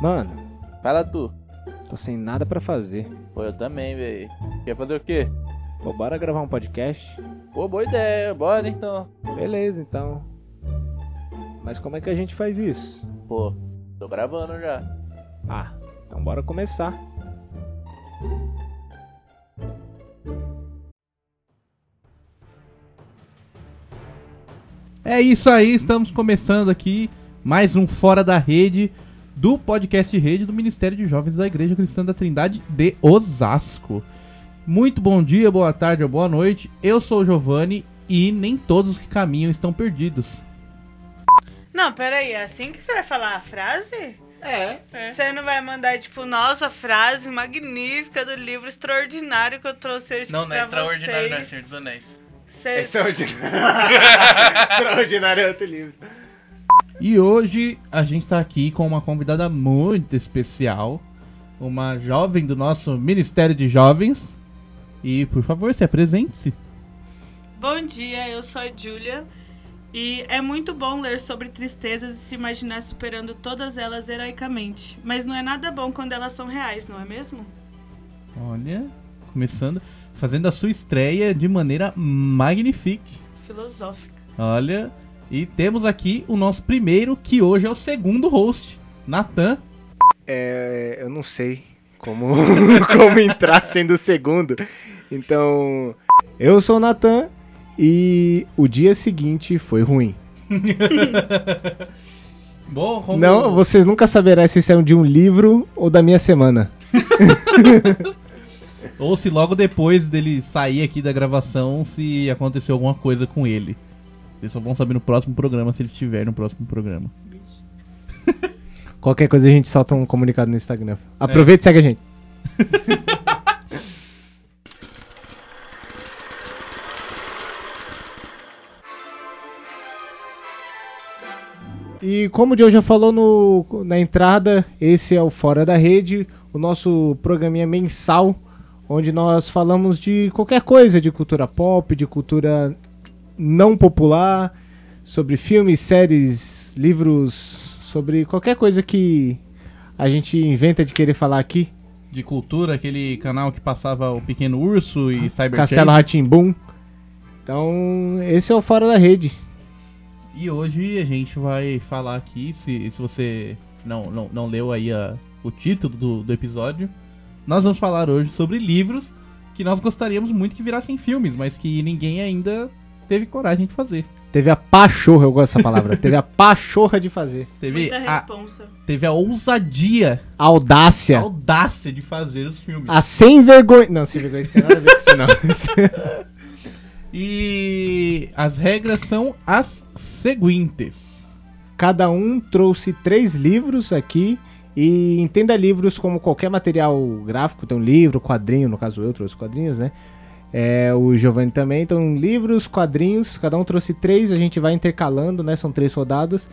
Mano, Fala tu. tô sem nada pra fazer. Pô, eu também, velho. Quer fazer o quê? Pô, bora gravar um podcast? Pô, boa ideia. Bora então. Beleza, então. Mas como é que a gente faz isso? Pô, tô gravando já. Ah, então bora começar. É isso aí, estamos começando aqui mais um Fora da Rede do podcast Rede do Ministério de Jovens da Igreja Cristã da Trindade de Osasco. Muito bom dia, boa tarde ou boa noite. Eu sou o Giovanni e nem todos que caminham estão perdidos. Não, peraí, é assim que você vai falar a frase? É. Você não vai mandar, tipo, nossa, frase magnífica do livro extraordinário que eu trouxe hoje Não, não é extraordinário, não é vocês. Senhor dos Anéis. Vocês- Extraordinário. Extraordinário é outro livro. E hoje a gente está aqui com uma convidada muito especial, uma jovem do nosso Ministério de Jovens. E por favor, se apresente-se. Bom dia, eu sou a Júlia. E é muito bom ler sobre tristezas e se imaginar superando todas elas heroicamente. Mas não é nada bom quando elas são reais, não é mesmo? Olha, começando, fazendo a sua estreia de maneira magnífica. Filosófica. Olha, e temos aqui o nosso primeiro, que hoje é o segundo host, Natan. É, eu não sei como, como entrar sendo o segundo. Então, eu sou o Natan e o dia seguinte foi ruim. Bom, como... Não, vocês nunca saberão se isso é de um livro ou da minha semana. Ou se logo depois dele sair aqui da gravação, se aconteceu alguma coisa com ele. Vocês só vão saber no próximo programa, se ele estiver no próximo programa. Qualquer coisa a gente solta um comunicado no Instagram. Aproveita e segue a gente. E como o Joe já falou no, na entrada, esse é o Fora da Rede, o nosso programinha mensal, onde nós falamos de qualquer coisa, de cultura pop, de cultura não popular, sobre filmes, séries, livros, sobre qualquer coisa que a gente inventa de querer falar aqui. De cultura, aquele canal que passava o Pequeno Urso e Cyber Castelo Ratimbum. Então, esse é o Fora da Rede. E hoje a gente vai falar aqui, se, se você não, não, não leu aí a- o título do, do episódio, nós vamos falar hoje sobre livros que nós gostaríamos muito que virassem filmes, mas que ninguém ainda teve coragem de fazer. Teve a pachorra, eu gosto dessa palavra. Teve a pachorra de fazer. Teve Muita a, responsa. teve a ousadia, A a audácia. audácia de fazer os filmes. A sem vergonha. Não, sem vergonha isso tem nada a ver com isso, não. E as regras são as seguintes. Cada um trouxe três livros aqui. E entenda livros como qualquer material gráfico. Então, livro, quadrinho. No caso, eu trouxe quadrinhos, né? É, o Giovanni também. Então, livros, quadrinhos. Cada um trouxe três. A gente vai intercalando, né? São três rodadas.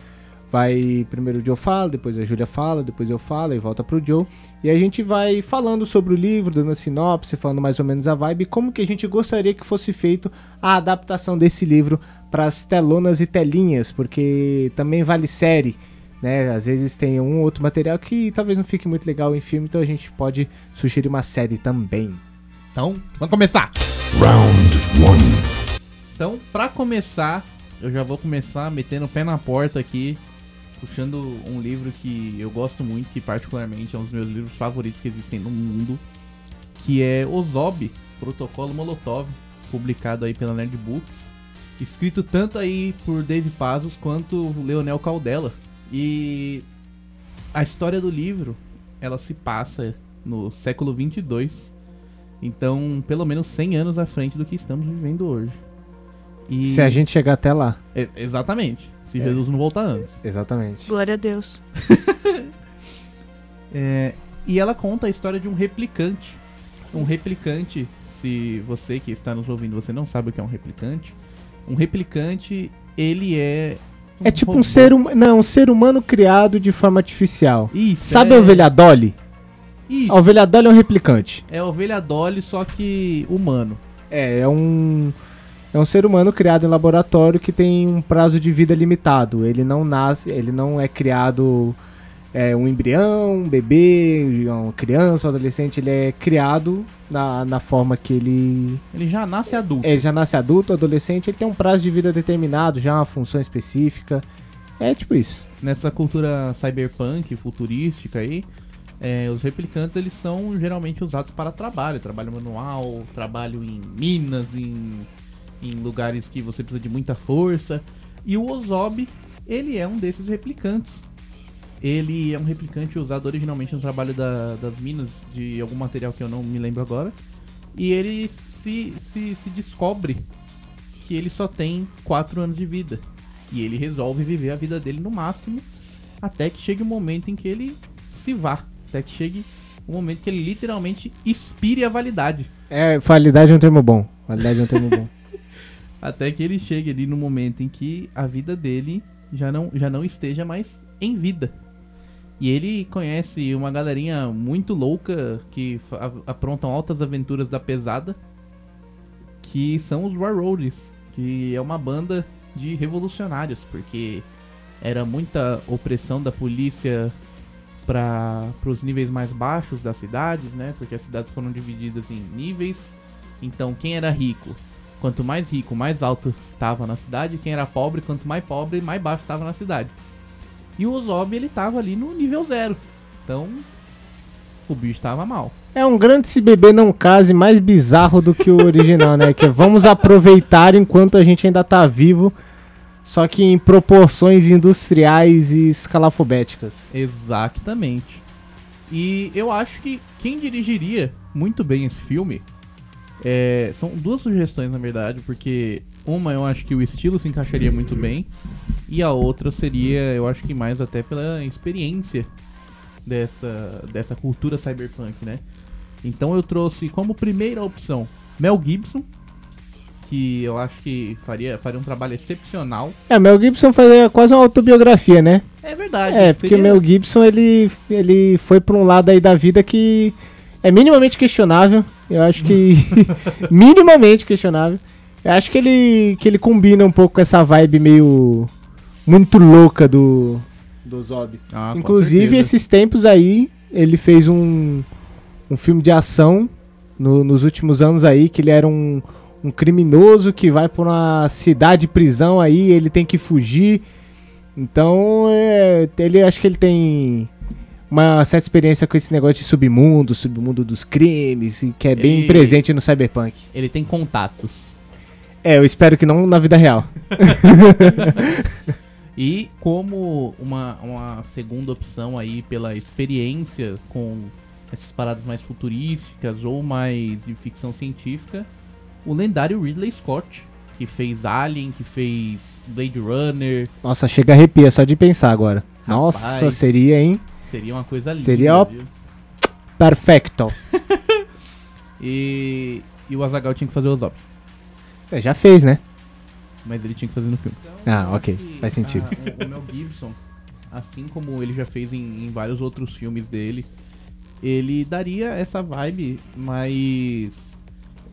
Vai primeiro o Joe fala, depois a Júlia fala, depois eu falo e volta pro Joe. E a gente vai falando sobre o livro, dando a sinopse, falando mais ou menos a vibe, como que a gente gostaria que fosse feito a adaptação desse livro para as telonas e telinhas, porque também vale série, né? Às vezes tem um ou outro material que talvez não fique muito legal em filme, então a gente pode sugerir uma série também. Então, vamos começar. Round one. Então, pra começar, eu já vou começar metendo o pé na porta aqui, puxando um livro que eu gosto muito, que particularmente é um dos meus livros favoritos que existem no mundo, que é Ozob, Protocolo Molotov, publicado aí pela Nerd Books, escrito tanto aí por Dave Pazos quanto Leonel Caldela. E a história do livro, ela se passa no século 22, então pelo menos 100 anos à frente do que estamos vivendo hoje. E- Se a gente chegar até lá. é, exatamente. Se É. Jesus não voltar antes. Exatamente. Glória a Deus. É, e ela conta a história de um replicante. Um replicante, se você que está nos ouvindo, você não sabe o que é um replicante. Um replicante, ele é. É tipo um robô. ser humano. Não, um ser humano criado de forma artificial. Isso. Sabe é... a ovelha Dolly? Isso. A ovelha Dolly é um replicante. É a ovelha Dolly, só que humano. É, é um. É um ser humano criado em laboratório que tem um prazo de vida limitado. Ele não nasce, ele não é criado é, um embrião, um bebê, uma criança, um adolescente, ele é criado na, na forma que ele, Ele já nasce adulto. ele já nasce adulto, adolescente, ele tem um prazo de vida determinado, já uma função específica. É tipo isso. Nessa cultura cyberpunk, futurística aí, é, os replicantes eles são geralmente usados para trabalho, trabalho manual, trabalho em minas, em, em lugares que você precisa de muita força. E o Ozob, ele é um desses replicantes. Ele é um replicante usado originalmente no trabalho da- das minas de algum material que eu não me lembro agora. E ele se, se, se descobre que ele só tem 4 anos de vida. E ele resolve viver a vida dele no máximo até que chegue o momento em que ele se vá. Até que chegue o momento que ele literalmente expire a validade. É, validade é um termo bom. Validade é um termo bom. Até que ele chegue ali no momento em que a vida dele já não, já não esteja mais em vida. E ele conhece uma galerinha muito louca que aprontam altas aventuras da pesada. Que são os Warroads. Que é uma banda de revolucionários. Porque era muita opressão da polícia para os níveis mais baixos das cidades, né? Porque as cidades foram divididas em níveis. Então quem era rico Quanto mais rico, mais alto tava na cidade. Quem era pobre, quanto mais pobre, mais baixo tava na cidade. E o Ozob, ele tava ali no nível zero. Então, o bicho tava mal. É um grande se bebê não case mais bizarro do que o original, né? Que é vamos aproveitar enquanto a gente ainda tá vivo, só que em proporções industriais e escalafobéticas. Exatamente. E eu acho que quem dirigiria muito bem esse filme é, são duas sugestões, na verdade, porque uma eu acho que o estilo se encaixaria muito bem, e a outra seria, eu acho que mais até pela experiência dessa, dessa cultura cyberpunk, né? Então eu trouxe como primeira opção Mel Gibson, que eu acho que faria, faria um trabalho excepcional. É, Mel Gibson fazia quase uma autobiografia, né? É verdade. É, porque o seria- Mel Gibson ele, ele foi pra um lado aí da vida que é minimamente questionável. Eu acho que. minimamente questionável. Eu acho que ele, que ele combina um pouco com essa vibe meio. muito louca do. do Zob. Ah, Inclusive, esses tempos aí, ele fez um, um filme de ação no- nos últimos anos aí, que ele era um, um criminoso que vai pra uma cidade prisão aí, ele tem que fugir. Então, é, ele acho que ele tem uma certa experiência com esse negócio de submundo, submundo dos crimes, e que é bem Ele- presente no Cyberpunk. Ele tem contatos. É, eu espero que não na vida real. E como uma, uma segunda opção aí pela experiência com essas paradas mais futurísticas ou mais de ficção científica, o lendário Ridley Scott, que fez Alien, que fez Blade Runner, Nossa, chega a arrepia só de pensar agora. Nossa, Rapaz. seria, hein? seria uma coisa linda. Seria viu? Perfecto. E, e o Azagal tinha que fazer o Zop, É, já fez, né? mas ele tinha que fazer no filme. Ah, Eu ok, acho que faz sentido. a- o, o Mel Gibson, assim como ele já fez em, em vários outros filmes dele, ele daria essa vibe mais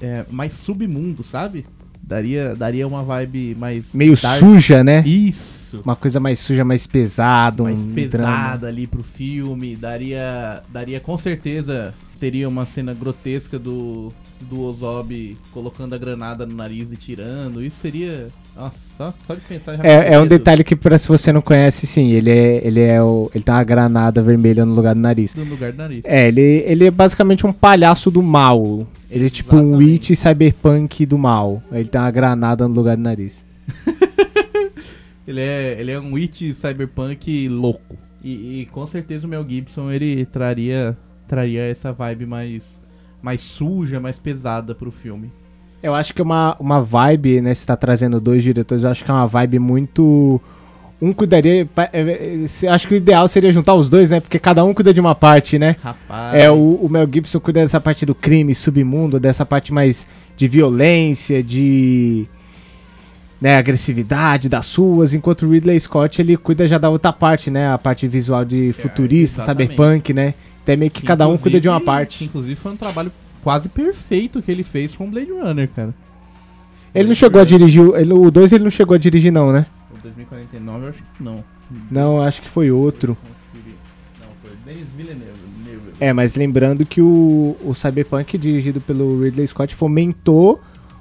é, mais submundo, sabe? Daria daria uma vibe mais Meio dark. suja, né? Isso. Uma coisa mais suja, mais pesada, um Mais drama. pesada ali pro filme, daria daria com certeza teria uma cena grotesca do do Ozob colocando a granada no nariz e tirando. Isso seria, nossa, só, só de pensar já É, é um detalhe que, pra, se você não conhece, sim, ele é, ele é o, ele tem uma granada vermelha no lugar do nariz. no lugar do nariz. É, ele, ele é basicamente um palhaço do mal. Ele é tipo um Exatamente. Witch cyberpunk do mal. Ele tem uma granada no lugar do nariz. Ele é, ele é um witch cyberpunk louco. E, e com certeza o Mel Gibson ele traria, traria essa vibe mais, mais suja, mais pesada pro filme. Eu acho que é uma, uma vibe, né? Você tá trazendo dois diretores, eu acho que é uma vibe muito. Um cuidaria. é, é, Acho que o ideal seria juntar os dois, né? Porque cada um cuida de uma parte, né? Rapaz. É, o, o Mel Gibson cuida dessa parte do crime, submundo, dessa parte mais de violência, de né, agressividade das suas, enquanto o Ridley Scott ele cuida já da outra parte, né? A parte visual de futurista, exatamente. cyberpunk, né? Até meio que cada um cuida de uma parte. Inclusive foi um trabalho quase perfeito que ele fez com Blade Runner, cara. Ele não chegou a dirigir, o- ele, o 2 ele não chegou a dirigir não, né? O 2049 eu acho que não. Não, acho que foi outro. Denis Villeneuve. É, mas lembrando que o, o Cyberpunk, dirigido pelo Ridley Scott, fomentou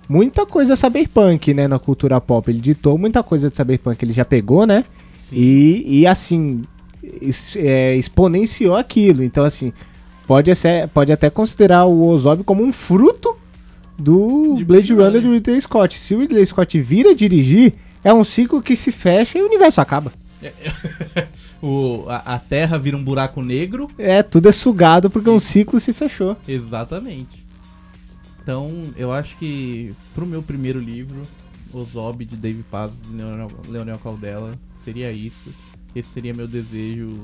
muita coisa cyberpunk, né, na cultura pop. Ele ditou muita coisa de cyberpunk, ele já pegou, né? Sim. E, e assim, es- é, exponenciou aquilo. Então, assim, pode, ser, pode até considerar o Ozob como um fruto do De Blade Blade Runner do Ridley Scott. Se o Ridley Scott vira dirigir, é um ciclo que se fecha e o universo acaba. O, a, a Terra vira um buraco negro. É, tudo é sugado porque um ciclo se fechou. Exatamente. Então, eu acho que pro meu primeiro livro, O Zob de Dave Paz e Leonel, Leonel Caldela, seria isso. Esse seria meu desejo,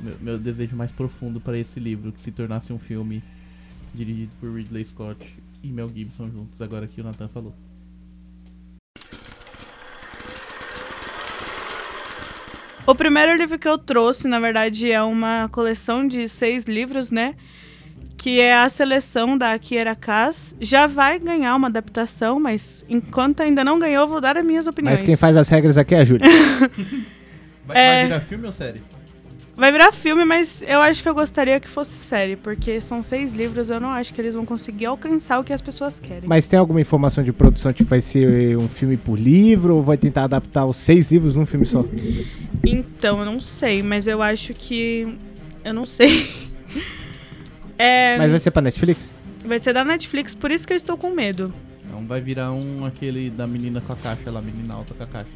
meu, meu desejo mais profundo para esse livro, que se tornasse um filme dirigido por Ridley Scott e Mel Gibson juntos, agora que o Nathan falou. O primeiro livro que eu trouxe, na verdade, é uma coleção de seis livros, né? Que é a seleção da Kiera Kass. Já vai ganhar uma adaptação, mas enquanto ainda não ganhou, eu vou dar as minhas opiniões. Mas quem faz as regras aqui é a Júlia. Vai, É. vai virar filme ou série? Vai virar filme, mas eu acho que eu gostaria que fosse série, porque são seis livros, eu não acho que eles vão conseguir alcançar o que as pessoas querem. Mas tem alguma informação de produção, tipo, vai ser um filme por livro ou vai tentar adaptar os seis livros num filme só? Então, eu não sei, mas eu acho que. Eu não sei. É, Mas vai ser pra Netflix? vai ser da Netflix, por isso que eu estou com medo. Então vai virar um aquele da menina com a caixa lá, menina alta com a caixa.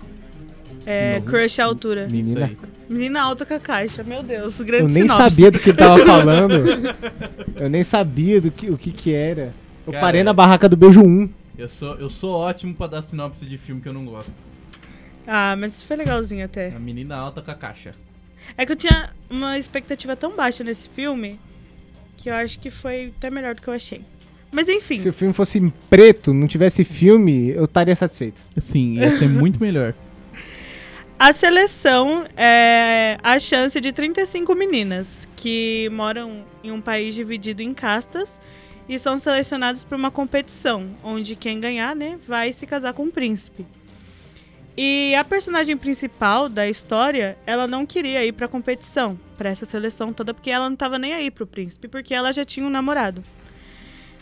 É? Crush Altura. Menina. Isso. Menina alta com a caixa, meu Deus, Eu grande nem sinopse. sabia do que ele tava falando. Eu nem sabia do que, o que que era. Eu Cara, parei na barraca do beijo 1. Eu sou, eu sou ótimo pra dar sinopse de filme que eu não gosto. Ah, mas foi legalzinho até. A menina alta com a caixa. É que eu tinha uma expectativa tão baixa nesse filme que eu acho que foi até melhor do que eu achei. Mas enfim, Se o filme fosse em preto, não tivesse filme, eu estaria satisfeito. Sim, ia ser muito melhor. A seleção é a chance de 35 meninas que moram em um país dividido em castas e são selecionadas para uma competição, onde quem ganhar, né, vai se casar com um príncipe. E a personagem principal da história, ela não queria ir pra competição, pra essa seleção toda, porque ela não tava nem aí pro príncipe, porque ela já tinha um namorado.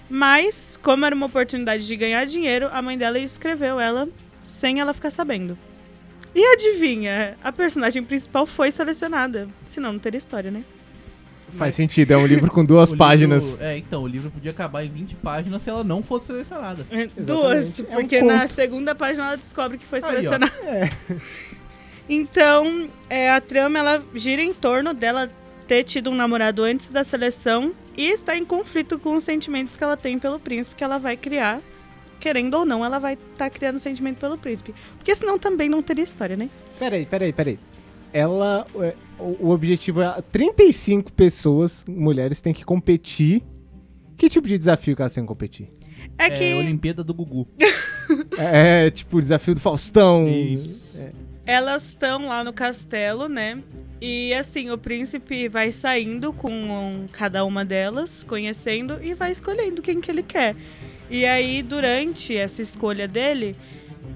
Mas, como era uma oportunidade de ganhar dinheiro, a mãe dela escreveu ela sem ela ficar sabendo. E adivinha, a personagem principal foi selecionada. Senão não teria história, né? Faz sentido, é um livro com duas O páginas. livro- é, então, o livro podia acabar em 20 páginas se ela não fosse selecionada. Duas, É um porque na conto. segunda página ela descobre que foi Aí, ó. selecionada. Então, é, a trama ela gira em torno dela ter tido um namorado antes da seleção e está em conflito com os sentimentos que ela tem pelo príncipe que ela vai criar. Querendo ou não, ela vai estar criando sentimento pelo príncipe. Porque senão também não teria história, né? Peraí, peraí, peraí. Ela. é, O, o objetivo é 35 pessoas, mulheres, têm que competir. Que tipo de desafio que elas têm que competir? É É, que a Olimpíada do Gugu. É, tipo o desafio do Faustão. Isso. Elas estão lá no castelo, né? E assim, o príncipe vai saindo com um- cada uma delas, conhecendo e vai escolhendo quem que ele quer. E aí, durante essa escolha dele,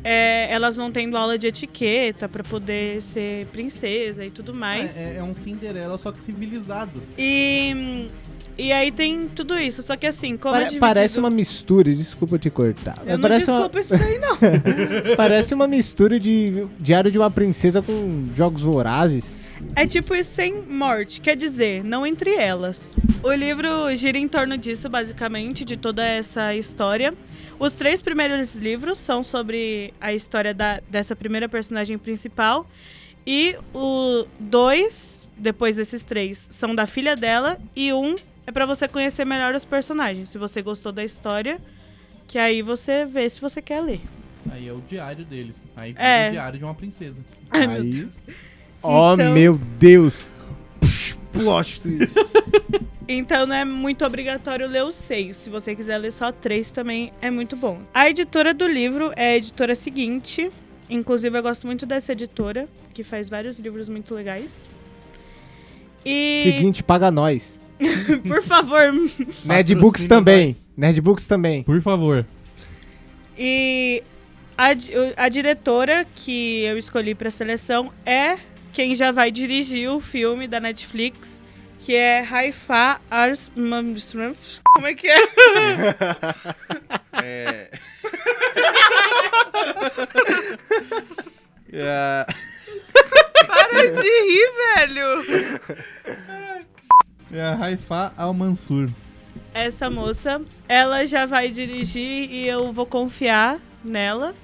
é, elas vão tendo aula de etiqueta pra poder ser princesa e tudo mais. É, é- é um Cinderela, só que civilizado. E, e aí tem tudo isso. Só que assim, como é Pare- dividido... parece uma mistura, desculpa te cortar. Eu não parece, uma, desculpa isso daí, não. parece uma mistura de Diário de uma Princesa com Jogos Vorazes. É tipo isso sem morte, quer dizer, não entre elas. O livro gira em torno disso, basicamente, de toda essa história. Os três primeiros livros são sobre a história da- dessa primeira personagem principal. E o dois, depois desses três, são da filha dela. E um é pra você conhecer melhor os personagens. Se você gostou da história, que aí você vê se você quer ler. Aí é o diário deles. Aí É. o diário de uma princesa. Ai, meu Aí- Deus. Oh, Então- meu Deus. Plot twist. Então não é muito obrigatório ler os seis. Se você quiser ler só três, também é muito bom. A editora do livro é a editora seguinte. Inclusive, eu gosto muito dessa editora, que faz vários livros muito legais. E, Seguinte, paga nós. por favor. Nerdbooks Patrocina também. Nerdbooks também. Por favor. E a, a diretora que eu escolhi pra seleção é quem já vai dirigir o filme da Netflix, que é Haifa Ars... Como é que é? É. É, Para de rir, velho! é a Haifa Al-Mansur. Essa moça, ela já vai dirigir e eu vou confiar nela.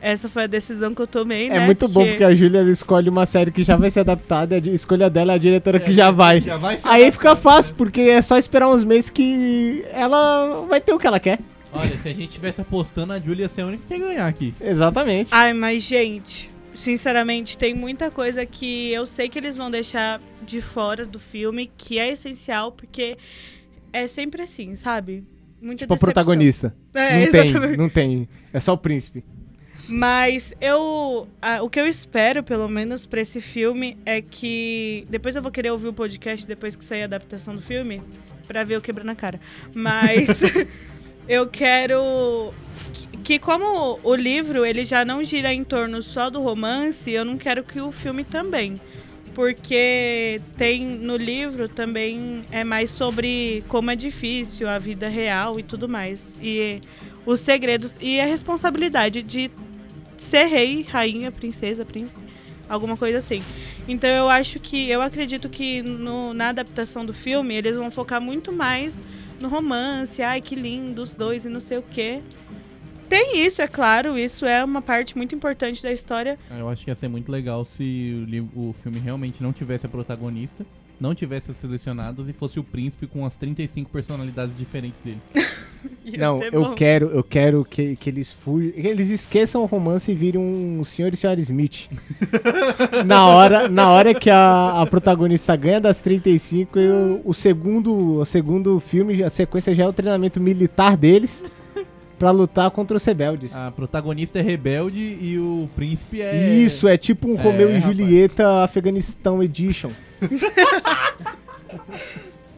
Essa foi a decisão que eu tomei, né? É muito bom porque a Júlia escolhe uma série que já vai ser adaptada e a escolha dela é a diretora que já vai. Já vai ser Aí fica fácil, porque é só esperar uns meses que ela vai ter o que ela quer. Olha, se a gente tivesse apostando, a Julia ia ser a única que ia ganhar aqui. Exatamente. Ai, mas gente, sinceramente, tem muita coisa que eu sei que eles vão deixar de fora do filme, que é essencial, porque é sempre assim, sabe? Muita tipo a decepção. protagonista. É, não tem, exatamente. não tem. É só o príncipe. Mas eu. a- o que eu espero, pelo menos, pra esse filme é que. Depois eu vou querer ouvir o podcast depois que sair a adaptação do filme, pra ver o quebra na cara. Mas. eu quero. Que, que como o livro ele já não gira em torno só do romance, eu não quero que o filme também. Porque tem no livro também é mais sobre como é difícil a vida real e tudo mais. E os segredos e a responsabilidade de ser rei, rainha, princesa, príncipe, alguma coisa assim. Então eu acho que, eu acredito que no- na adaptação do filme eles vão focar muito mais no romance, ai que lindo os dois e não sei o quê. Tem isso, é claro, isso é uma parte muito importante da história. Eu acho que ia ser muito legal se o, o filme realmente não tivesse a protagonista, não tivesse as selecionadas e fosse o príncipe com as 35 personalidades diferentes dele. Não, eu bom. quero, eu quero que, que eles fujam. que Eles esqueçam o romance e virem um senhor e senhora Smith. na, hora, na hora que a, a protagonista ganha das 35, eu, o, segundo, o segundo filme, a sequência já é o treinamento militar deles pra lutar contra os rebeldes. A protagonista é rebelde e o príncipe é. Isso, é tipo um É, Romeu e rapaz. Julieta Afeganistão Edition.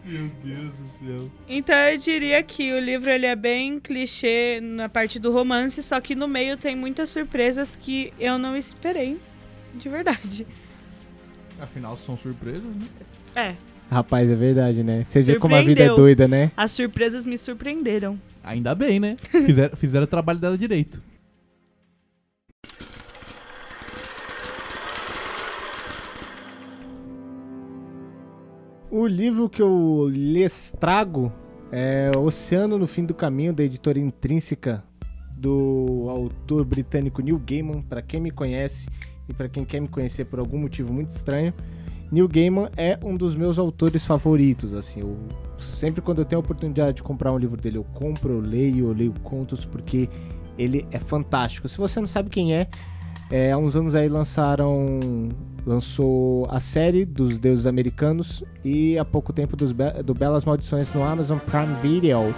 Meu Deus do céu. Então eu diria que o livro ele é bem clichê na parte do romance, só que no meio tem muitas surpresas que eu não esperei. De verdade. Afinal, são surpresas, né? É, Rapaz, é verdade, né? Você vê como a vida é doida, né? as surpresas me surpreenderam. Ainda bem, né? Fizeram, fizeram o trabalho dela direito. O livro que eu lhes trago é Oceano no Fim do Caminho, da editora intrínseca do autor britânico Neil Gaiman. Para quem me conhece e para quem quer me conhecer por algum motivo muito estranho, Neil Gaiman é um dos meus autores favoritos. Assim, eu, sempre quando eu tenho a oportunidade de comprar um livro dele, eu compro, eu leio, eu leio contos porque ele é fantástico. Se você não sabe quem é, é, há uns anos aí lançaram. Lançou a série dos deuses americanos e há pouco tempo dos Be- do Belas Maldições no Amazon Prime Video.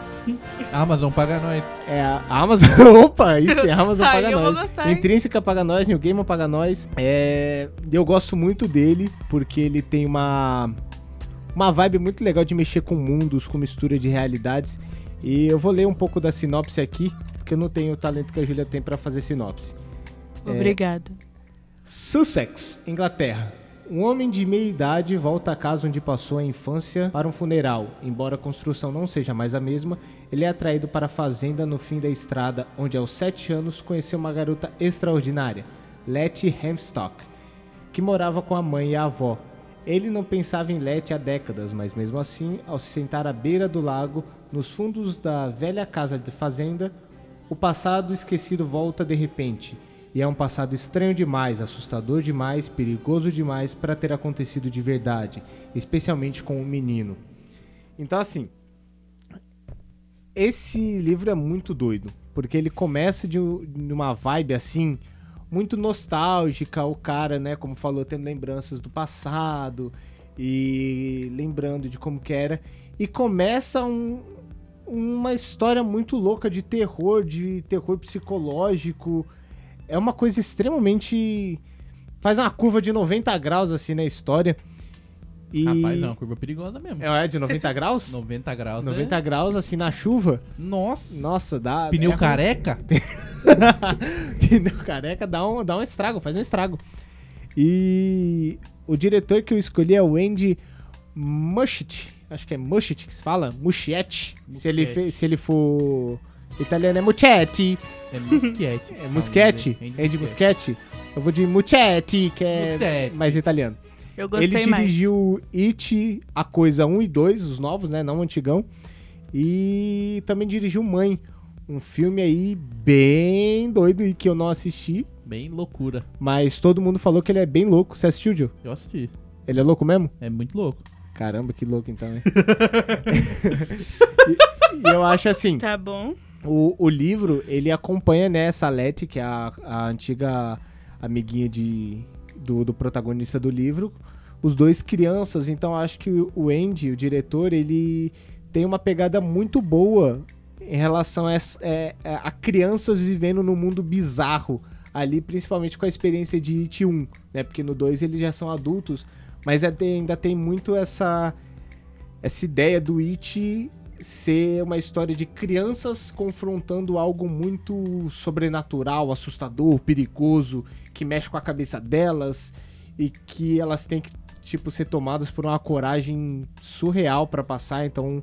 A Amazon paga nós. É a Amazon. Opa, isso é a Amazon paga eu vou nós. gostar, hein? Intrínseca paga nós, New Gamer paga nós. É, eu gosto muito dele porque ele tem uma uma vibe muito legal de mexer com mundos, com mistura de realidades. E eu vou ler um pouco da sinopse aqui, porque eu não tenho o talento que a Julia tem pra fazer sinopse. Obrigada. Sussex, Inglaterra. Um homem de meia idade volta à casa onde passou a infância para um funeral. Embora a construção não seja mais a mesma, ele é atraído para a fazenda no fim da estrada, onde aos sete anos conheceu uma garota extraordinária, Letty Hemstock, que morava com a mãe e a avó. Ele não pensava em Letty há décadas, mas mesmo assim, ao se sentar à beira do lago, nos fundos da velha casa de fazenda, o passado esquecido volta de repente. E é um passado estranho demais, assustador demais, perigoso demais para ter acontecido de verdade, especialmente com o menino. Então, assim, esse livro é muito doido, porque ele começa de, um- de uma vibe assim, muito nostálgica, o cara, né, como falou, tendo lembranças do passado e lembrando de como que era, e começa um- uma história muito louca de terror, de terror psicológico. É uma coisa extremamente faz uma curva de 90 graus assim na história. E Rapaz, é uma curva perigosa mesmo. é de 90 graus? 90 graus. 90 é... graus assim na chuva. Nossa. Nossa, dá Pneu é- careca? Pneu careca dá um, dá um estrago, faz um estrago. E o diretor que eu escolhi é o Andy Muschietti. Acho que é Muschietti que se fala. Muschietti. Se ele, se ele for italiano é Muschietti. É Muschietti. É Muschietti. Andy É de Muschietti. Eu vou de Muschietti, que é Muschietti. mais italiano. Eu gostei ele mais. dirigiu It, A Coisa 1 e 2, os novos, né? Não o antigão. E também dirigiu Mãe. Um filme aí bem doido e que eu não assisti. Bem loucura. Mas todo mundo falou que ele é bem louco. Você assistiu, Gil? Eu assisti. Ele é louco mesmo? É muito louco. Caramba, que louco então, hein? e, e eu acho assim, Tá bom. O, o livro, ele acompanha, né, essa Letty, que é a, a antiga amiguinha de, do, do protagonista do livro, os dois crianças, então acho que o Andy, o diretor, ele tem uma pegada muito boa em relação a, é, é, a crianças vivendo num mundo bizarro ali, principalmente com a experiência de It 1, né, porque no 2 eles já são adultos, mas é- ainda tem muito essa essa ideia do It ser uma história de crianças confrontando algo muito sobrenatural, assustador, perigoso, que mexe com a cabeça delas e que elas têm que tipo ser tomadas por uma coragem surreal pra passar, então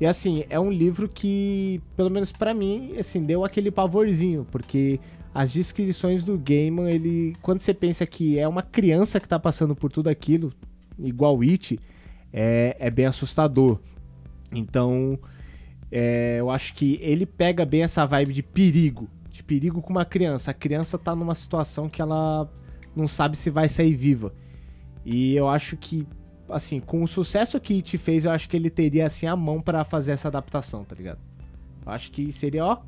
e assim, é um livro que, pelo menos pra mim, assim, deu aquele pavorzinho, porque as descrições do Gaiman, ele, quando você pensa que é uma criança que tá passando por tudo aquilo, igual It, é, é bem assustador. Então, é, eu acho que ele pega bem essa vibe de perigo, de perigo com uma criança. A criança tá numa situação que ela não sabe se vai sair viva. E eu acho que, assim, com o sucesso que It fez, eu acho que ele teria, assim, a mão pra fazer essa adaptação, tá ligado? Eu acho que seria, ó,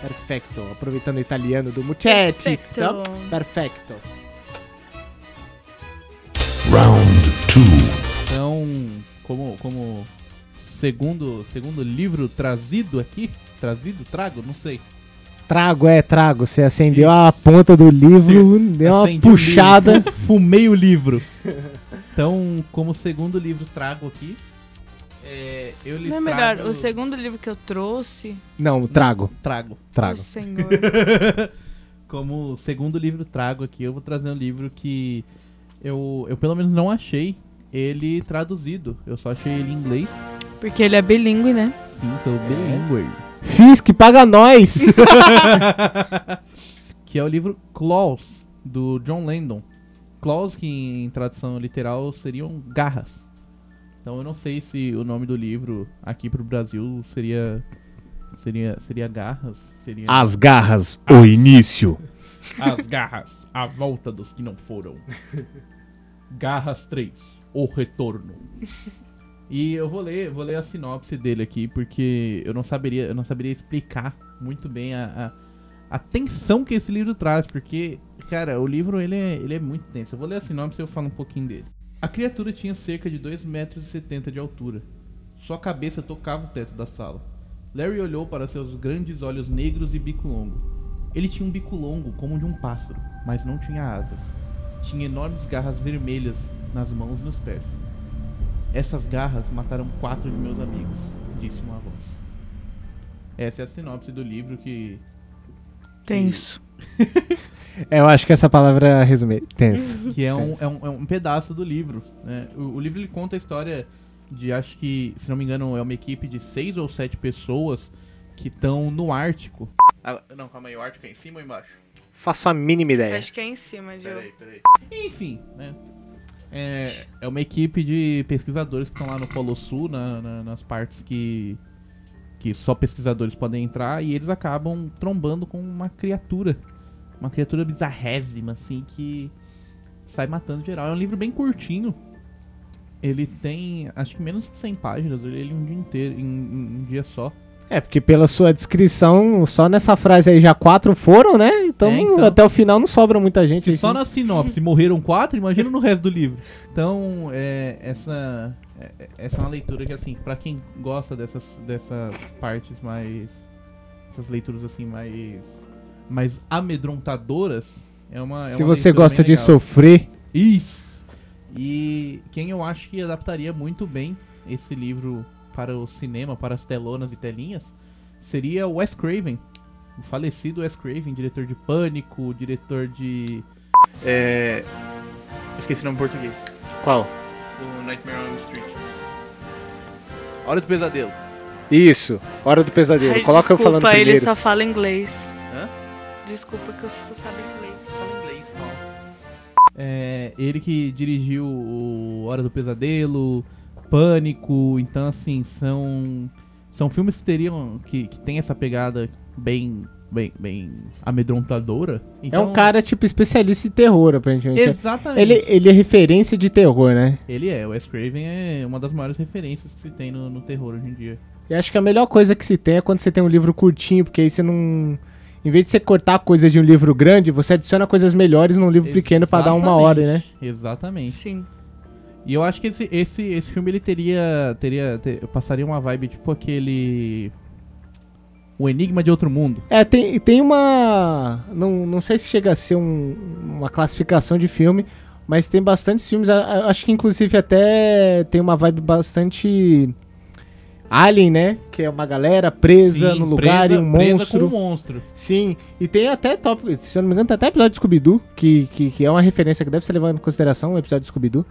perfecto. Aproveitando o italiano do Muchetti. Perfecto. Então, perfecto. Round two. Então, como, como segundo, segundo livro trazido aqui, trazido, trago, não sei. Trago, é, trago. Você acendeu a ponta do livro, deu uma Acendi o puxada. fu- Fumei o livro. Então, como segundo livro trago aqui, é, eu lhes Não é melhor, trago... o segundo livro que eu trouxe. Não, trago, Trago. trago. O Senhor. Como segundo livro trago aqui, eu vou trazer um livro que eu, eu pelo menos não achei ele traduzido. Eu só achei ele em inglês. Porque ele é bilíngue, né? Sim, sou bilíngue. Fiz que paga nós. que é o livro Claws, do John Landon. Claws, que em tradução literal seriam garras. Então eu não sei se o nome do livro aqui pro Brasil seria. Seria, seria garras? Seria. As garras, o início. As garras, a volta dos que não foram. Garras 3, o retorno. E eu vou ler, vou ler a sinopse dele aqui, porque eu não saberia, eu não saberia explicar muito bem a, a, a tensão que esse livro traz, porque, cara, o livro ele é, ele é muito tenso. Eu vou ler a sinopse e eu falo um pouquinho dele. A criatura tinha cerca de 2,70 metros de altura. Sua cabeça tocava o teto da sala. Larry olhou para seus grandes olhos negros e bico longo. Ele tinha um bico longo como o de um pássaro, mas não tinha asas. Tinha enormes garras vermelhas nas mãos e nos pés. Essas garras mataram quatro de meus amigos, disse uma voz. Essa é a sinopse do livro que. Tenso. É, eu acho que essa palavra resume. Tenso. que é um, Tenso. é um, é um pedaço do livro. né? O, o livro ele conta a história de, acho que, se não me engano, é uma equipe de seis ou sete pessoas que estão no Ártico. Ah, não, calma aí, o Ártico é em cima ou embaixo? Faço a mínima ideia. Acho que é em cima, Gil. Peraí, peraí. Enfim, né? É, é uma equipe de pesquisadores que estão lá no Polo Sul, na- na- nas partes que, que só pesquisadores podem entrar, e eles acabam trombando com uma criatura. Uma criatura bizarrésima, assim, que sai matando geral. É um livro bem curtinho. Ele tem, acho que menos de 100 páginas, eu li ele um dia inteiro, em, em um dia só. É, porque pela sua descrição, só nessa frase aí já quatro foram, né? Então, É, então. até o final não sobra muita gente. Se só na sinopse morreram quatro, imagina no resto do livro. Então, é, essa, é, essa é uma leitura que, assim, pra quem gosta dessas, dessas partes mais. essas leituras, assim, mais. mais amedrontadoras, é uma. é Se uma você gosta de sofrer, Isso! E quem eu acho que adaptaria muito bem esse livro para o cinema, para as telonas e telinhas, seria o Wes Craven. O falecido Wes Craven, diretor de Pânico, diretor de. É. Esqueci o nome em português. qual? O Nightmare on Elm Street. Hora do Pesadelo. Isso, Hora do Pesadelo. Ai, Coloca eu desculpa, falando ele primeiro. só fala inglês. Hã? Desculpa que você só sabe inglês. Fala inglês, É, ele que dirigiu o Hora do Pesadelo, Pânico, então assim, são são filmes que teriam que, que tem essa pegada bem bem bem amedrontadora. É Então, um cara, tipo, especialista em terror, aparentemente. exatamente. Ele, ele é referência de terror, né? Ele é, o Wes Craven é uma das maiores referências que se tem no, no terror hoje em dia. E acho que a melhor coisa que se tem é quando você tem um livro curtinho, porque aí você não. Em vez de você cortar coisa de um livro grande, você adiciona coisas melhores num livro pequeno pra dar uma hora, né? Exatamente. Sim. E eu acho que esse, esse, esse filme ele teria, teria, ter- passaria uma vibe tipo aquele O Enigma de Outro Mundo. É, tem, tem uma. Não, não sei se chega a ser um- uma classificação de filme, mas tem bastantes filmes. Acho que inclusive até tem uma vibe bastante. Alien, né? Que é uma galera presa Sim, no lugar presa- e um presa monstro. com um monstro. Sim, e tem até top, se eu não me engano, tem até episódio de Scooby-Doo, que, que, que é uma referência que deve ser levada em consideração, o episódio de Scooby-Doo,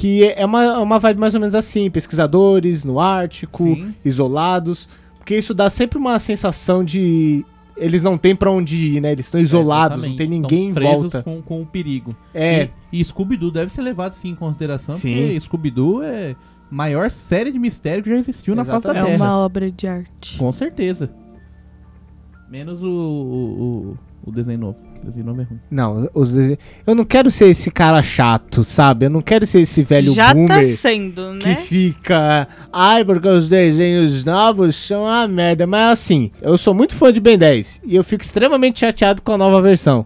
que é uma, uma vibe mais ou menos assim, pesquisadores no Ártico, Sim. isolados, porque isso dá sempre uma sensação de eles não têm pra onde ir, né? Eles estão isolados, não Exatamente, tem estão ninguém em presos volta. Com, com o perigo. É, E, e Scooby-Doo deve ser levado sim em consideração, Sim. porque Scooby-Doo é a maior série de mistério que já existiu na face da É Exatamente. Terra. uma obra de arte. Com certeza. Menos o, o, o, o desenho novo. O desenho novo é ruim. não, os eu não quero ser esse cara chato, sabe? Eu não quero ser esse velho Já boomer. tá sendo, que né? fica. Ai, porque os desenhos novos são uma merda. Mas assim, eu sou muito fã de Ben 10 e eu fico extremamente chateado com a nova versão.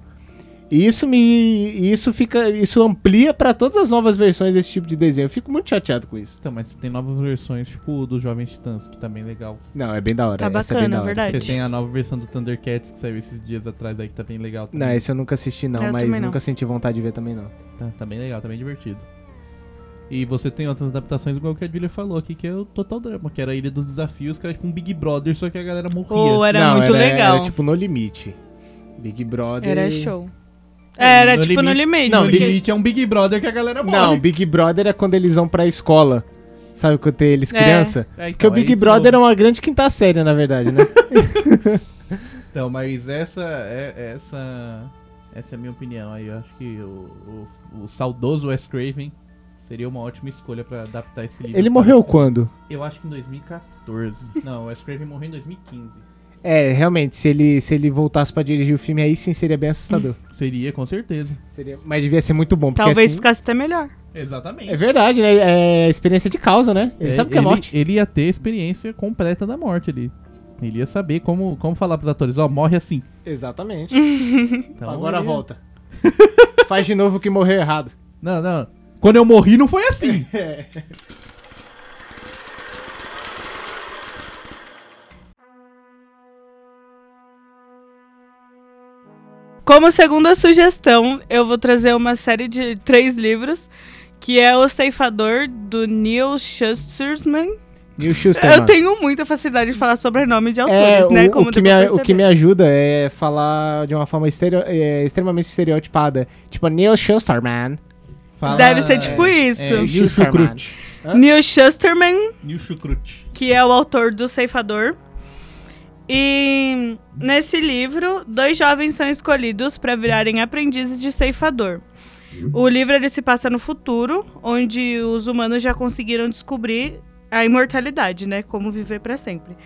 E isso me. Isso fica. Isso amplia pra todas as novas versões desse tipo de desenho. Eu fico muito chateado com isso. Então, mas tem novas versões, tipo o dos Jovens Titãs, que tá bem legal. Não, é bem da hora. Tá essa é bem bacana, da hora. verdade. Você tem a nova versão do Thundercats que saiu esses dias atrás aí, que tá bem legal também. Não, esse eu nunca assisti, não, Eu mas também não. nunca senti vontade de ver também, não. Tá, tá bem legal, tá bem divertido. E você tem outras adaptações, igual que a Julia falou aqui, que é o Total Drama, que era a Ilha dos Desafios, que era tipo um Big Brother, só que a galera morria. Ou era Não, muito legal. Era tipo no limite. Big Brother. Era show. Era No tipo no limite. Não, porque- Limite é um Big Brother que a galera morre. Não, Big Brother é quando eles vão pra escola. Sabe quando tem eles É. criança? É, Porque o então, Big é Brother é novo. uma grande quinta série, na verdade, né? Então, mas essa é essa essa é a minha opinião aí. Eu acho que o, o, o saudoso Wes Craven seria uma ótima escolha pra adaptar esse livro. Ele para morreu cinema. quando? Eu acho que em 2014. Não, o Wes Craven morreu em 2015. É, realmente, se ele, se ele voltasse pra dirigir o filme, aí sim seria bem assustador. Seria, com certeza. Seria- mas devia ser muito bom, porque Talvez assim- ficasse até melhor. Exatamente. É verdade, né? É experiência de causa, né? Ele sabe o que é morte. Ele ia ter a experiência completa da morte ali. Ele ia saber como, como falar pros atores, ó, morre assim. Exatamente. Então, Agora ele volta. Faz de novo o que morreu errado. Não, não. Quando eu morri não foi assim. Como segunda sugestão, eu vou trazer uma série de três livros, que é O Ceifador, do Neil Schusterman. Neil Schuster, Eu tenho muita facilidade de falar sobrenome de autores, é, né? o, Como o, que me, o que me ajuda é falar de uma forma estereo- é, extremamente estereotipada. Tipo, Neil Schusterman. Fala- Deve ser tipo é, isso. É, Neil Schusterman. Neil Schusterman, Neil Schukrut. que é o autor do Ceifador. E nesse livro, dois jovens são escolhidos para virarem aprendizes de ceifador. O livro ele se passa no futuro, onde os humanos já conseguiram descobrir a imortalidade, né? Como viver para sempre.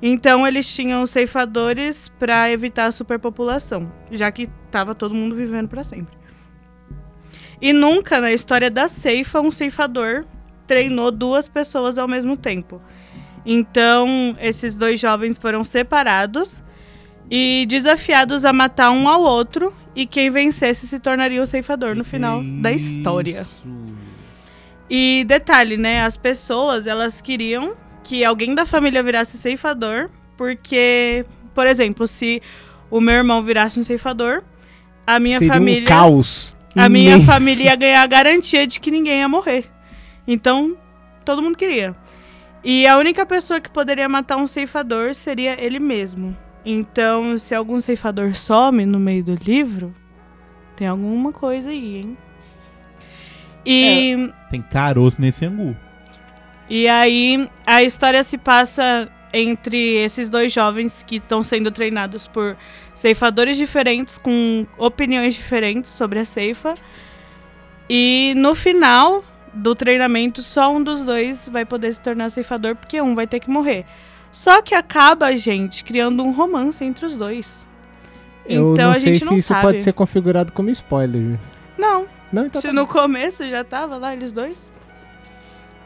Então eles tinham ceifadores para evitar a superpopulação, já que estava todo mundo vivendo para sempre. E nunca na história da ceifa um ceifador treinou duas pessoas ao mesmo tempo. Então, esses dois jovens foram separados e desafiados a matar um ao outro, e quem vencesse se tornaria o ceifador no final da história. E detalhe, né? As pessoas, elas queriam que alguém da família virasse ceifador, porque, por exemplo, se o meu irmão virasse um ceifador, a minha Seria família um caos. a minha família ia ganhar a garantia de que ninguém ia morrer. Então, todo mundo queria. E a única pessoa que poderia matar um ceifador seria ele mesmo. Então, se algum ceifador some no meio do livro, tem alguma coisa aí, hein? E, Tem caroço nesse angu. e aí a história se passa entre esses dois jovens que estão sendo treinados por ceifadores diferentes com opiniões diferentes sobre a ceifa. E no final do treinamento, só um dos dois vai poder se tornar ceifador, porque um vai ter que morrer. Só que acaba, gente, criando um romance entre os dois. Eu então não a sei gente se não isso sabe. pode ser configurado como spoiler. Não, Não, então se tá no começo já tava lá eles dois.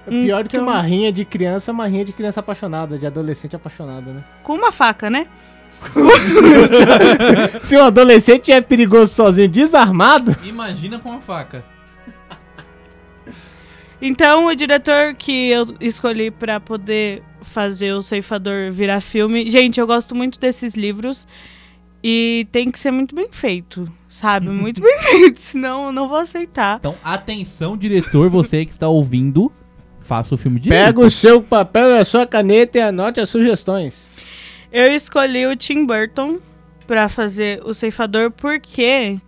É pior do que Então- uma rinha de criança, uma rinha de criança apaixonada, de adolescente apaixonada, né? Com uma faca, né? Se um adolescente é perigoso sozinho, desarmado, Imagina com a faca. Então, o diretor que eu escolhi pra poder fazer o Ceifador virar filme. Gente, eu gosto muito desses livros e tem que ser muito bem feito, sabe? Muito bem feito, senão eu não vou aceitar. Então, atenção, diretor, você que está ouvindo, faça o filme direito. pega o seu papel e a sua caneta e anote as sugestões. Eu escolhi o Tim Burton pra fazer o Ceifador porque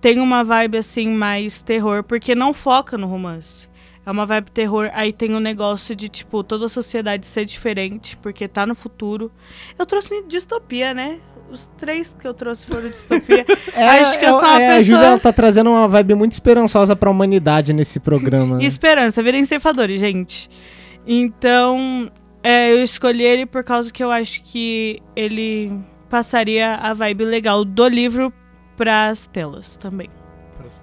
tem uma vibe assim mais terror, porque não foca no romance. É uma vibe terror, aí tem um negócio de, tipo, toda a sociedade ser diferente, porque tá no futuro. Eu trouxe distopia, né? Os três que eu trouxe foram distopia. Acho que eu sou uma é, A pessoa- Júlia ela tá trazendo uma vibe muito esperançosa pra humanidade nesse programa. né? Esperança, virem ceifadores, gente. Então, é, eu escolhi ele por causa que eu acho que ele passaria a vibe legal do livro pras telas também.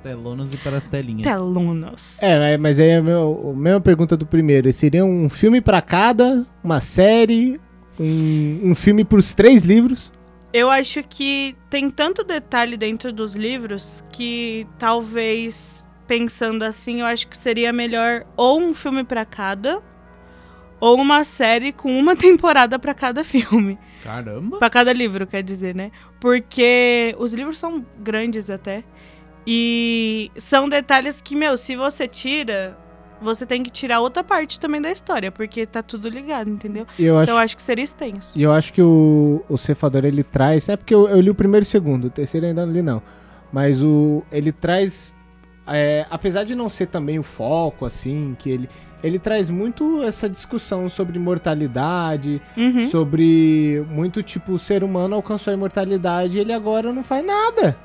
Para as telonas e para as telinhas. Telonas. É, mas aí é a meu- a mesma pergunta do primeiro. Seria um filme pra cada, uma série, um, um filme pros três livros? Eu acho que tem tanto detalhe dentro dos livros que talvez, pensando assim, eu acho que seria melhor ou um filme pra cada, ou uma série com uma temporada pra cada filme. Caramba. Pra cada livro, quer dizer, né? Porque os livros são grandes até. E são detalhes que, meu, se você tira, você tem que tirar outra parte também da história, porque tá tudo ligado, entendeu? Eu acho, Então eu acho que seria extenso. e eu acho que o, o Cefador ele traz. É porque eu, eu li o primeiro e o segundo, o terceiro ainda não li, não. Mas o ele traz. é, apesar de não ser também o foco, assim, que ele. Ele traz muito essa discussão sobre imortalidade, Uhum. sobre muito tipo o ser humano alcançou a imortalidade e ele agora não faz nada.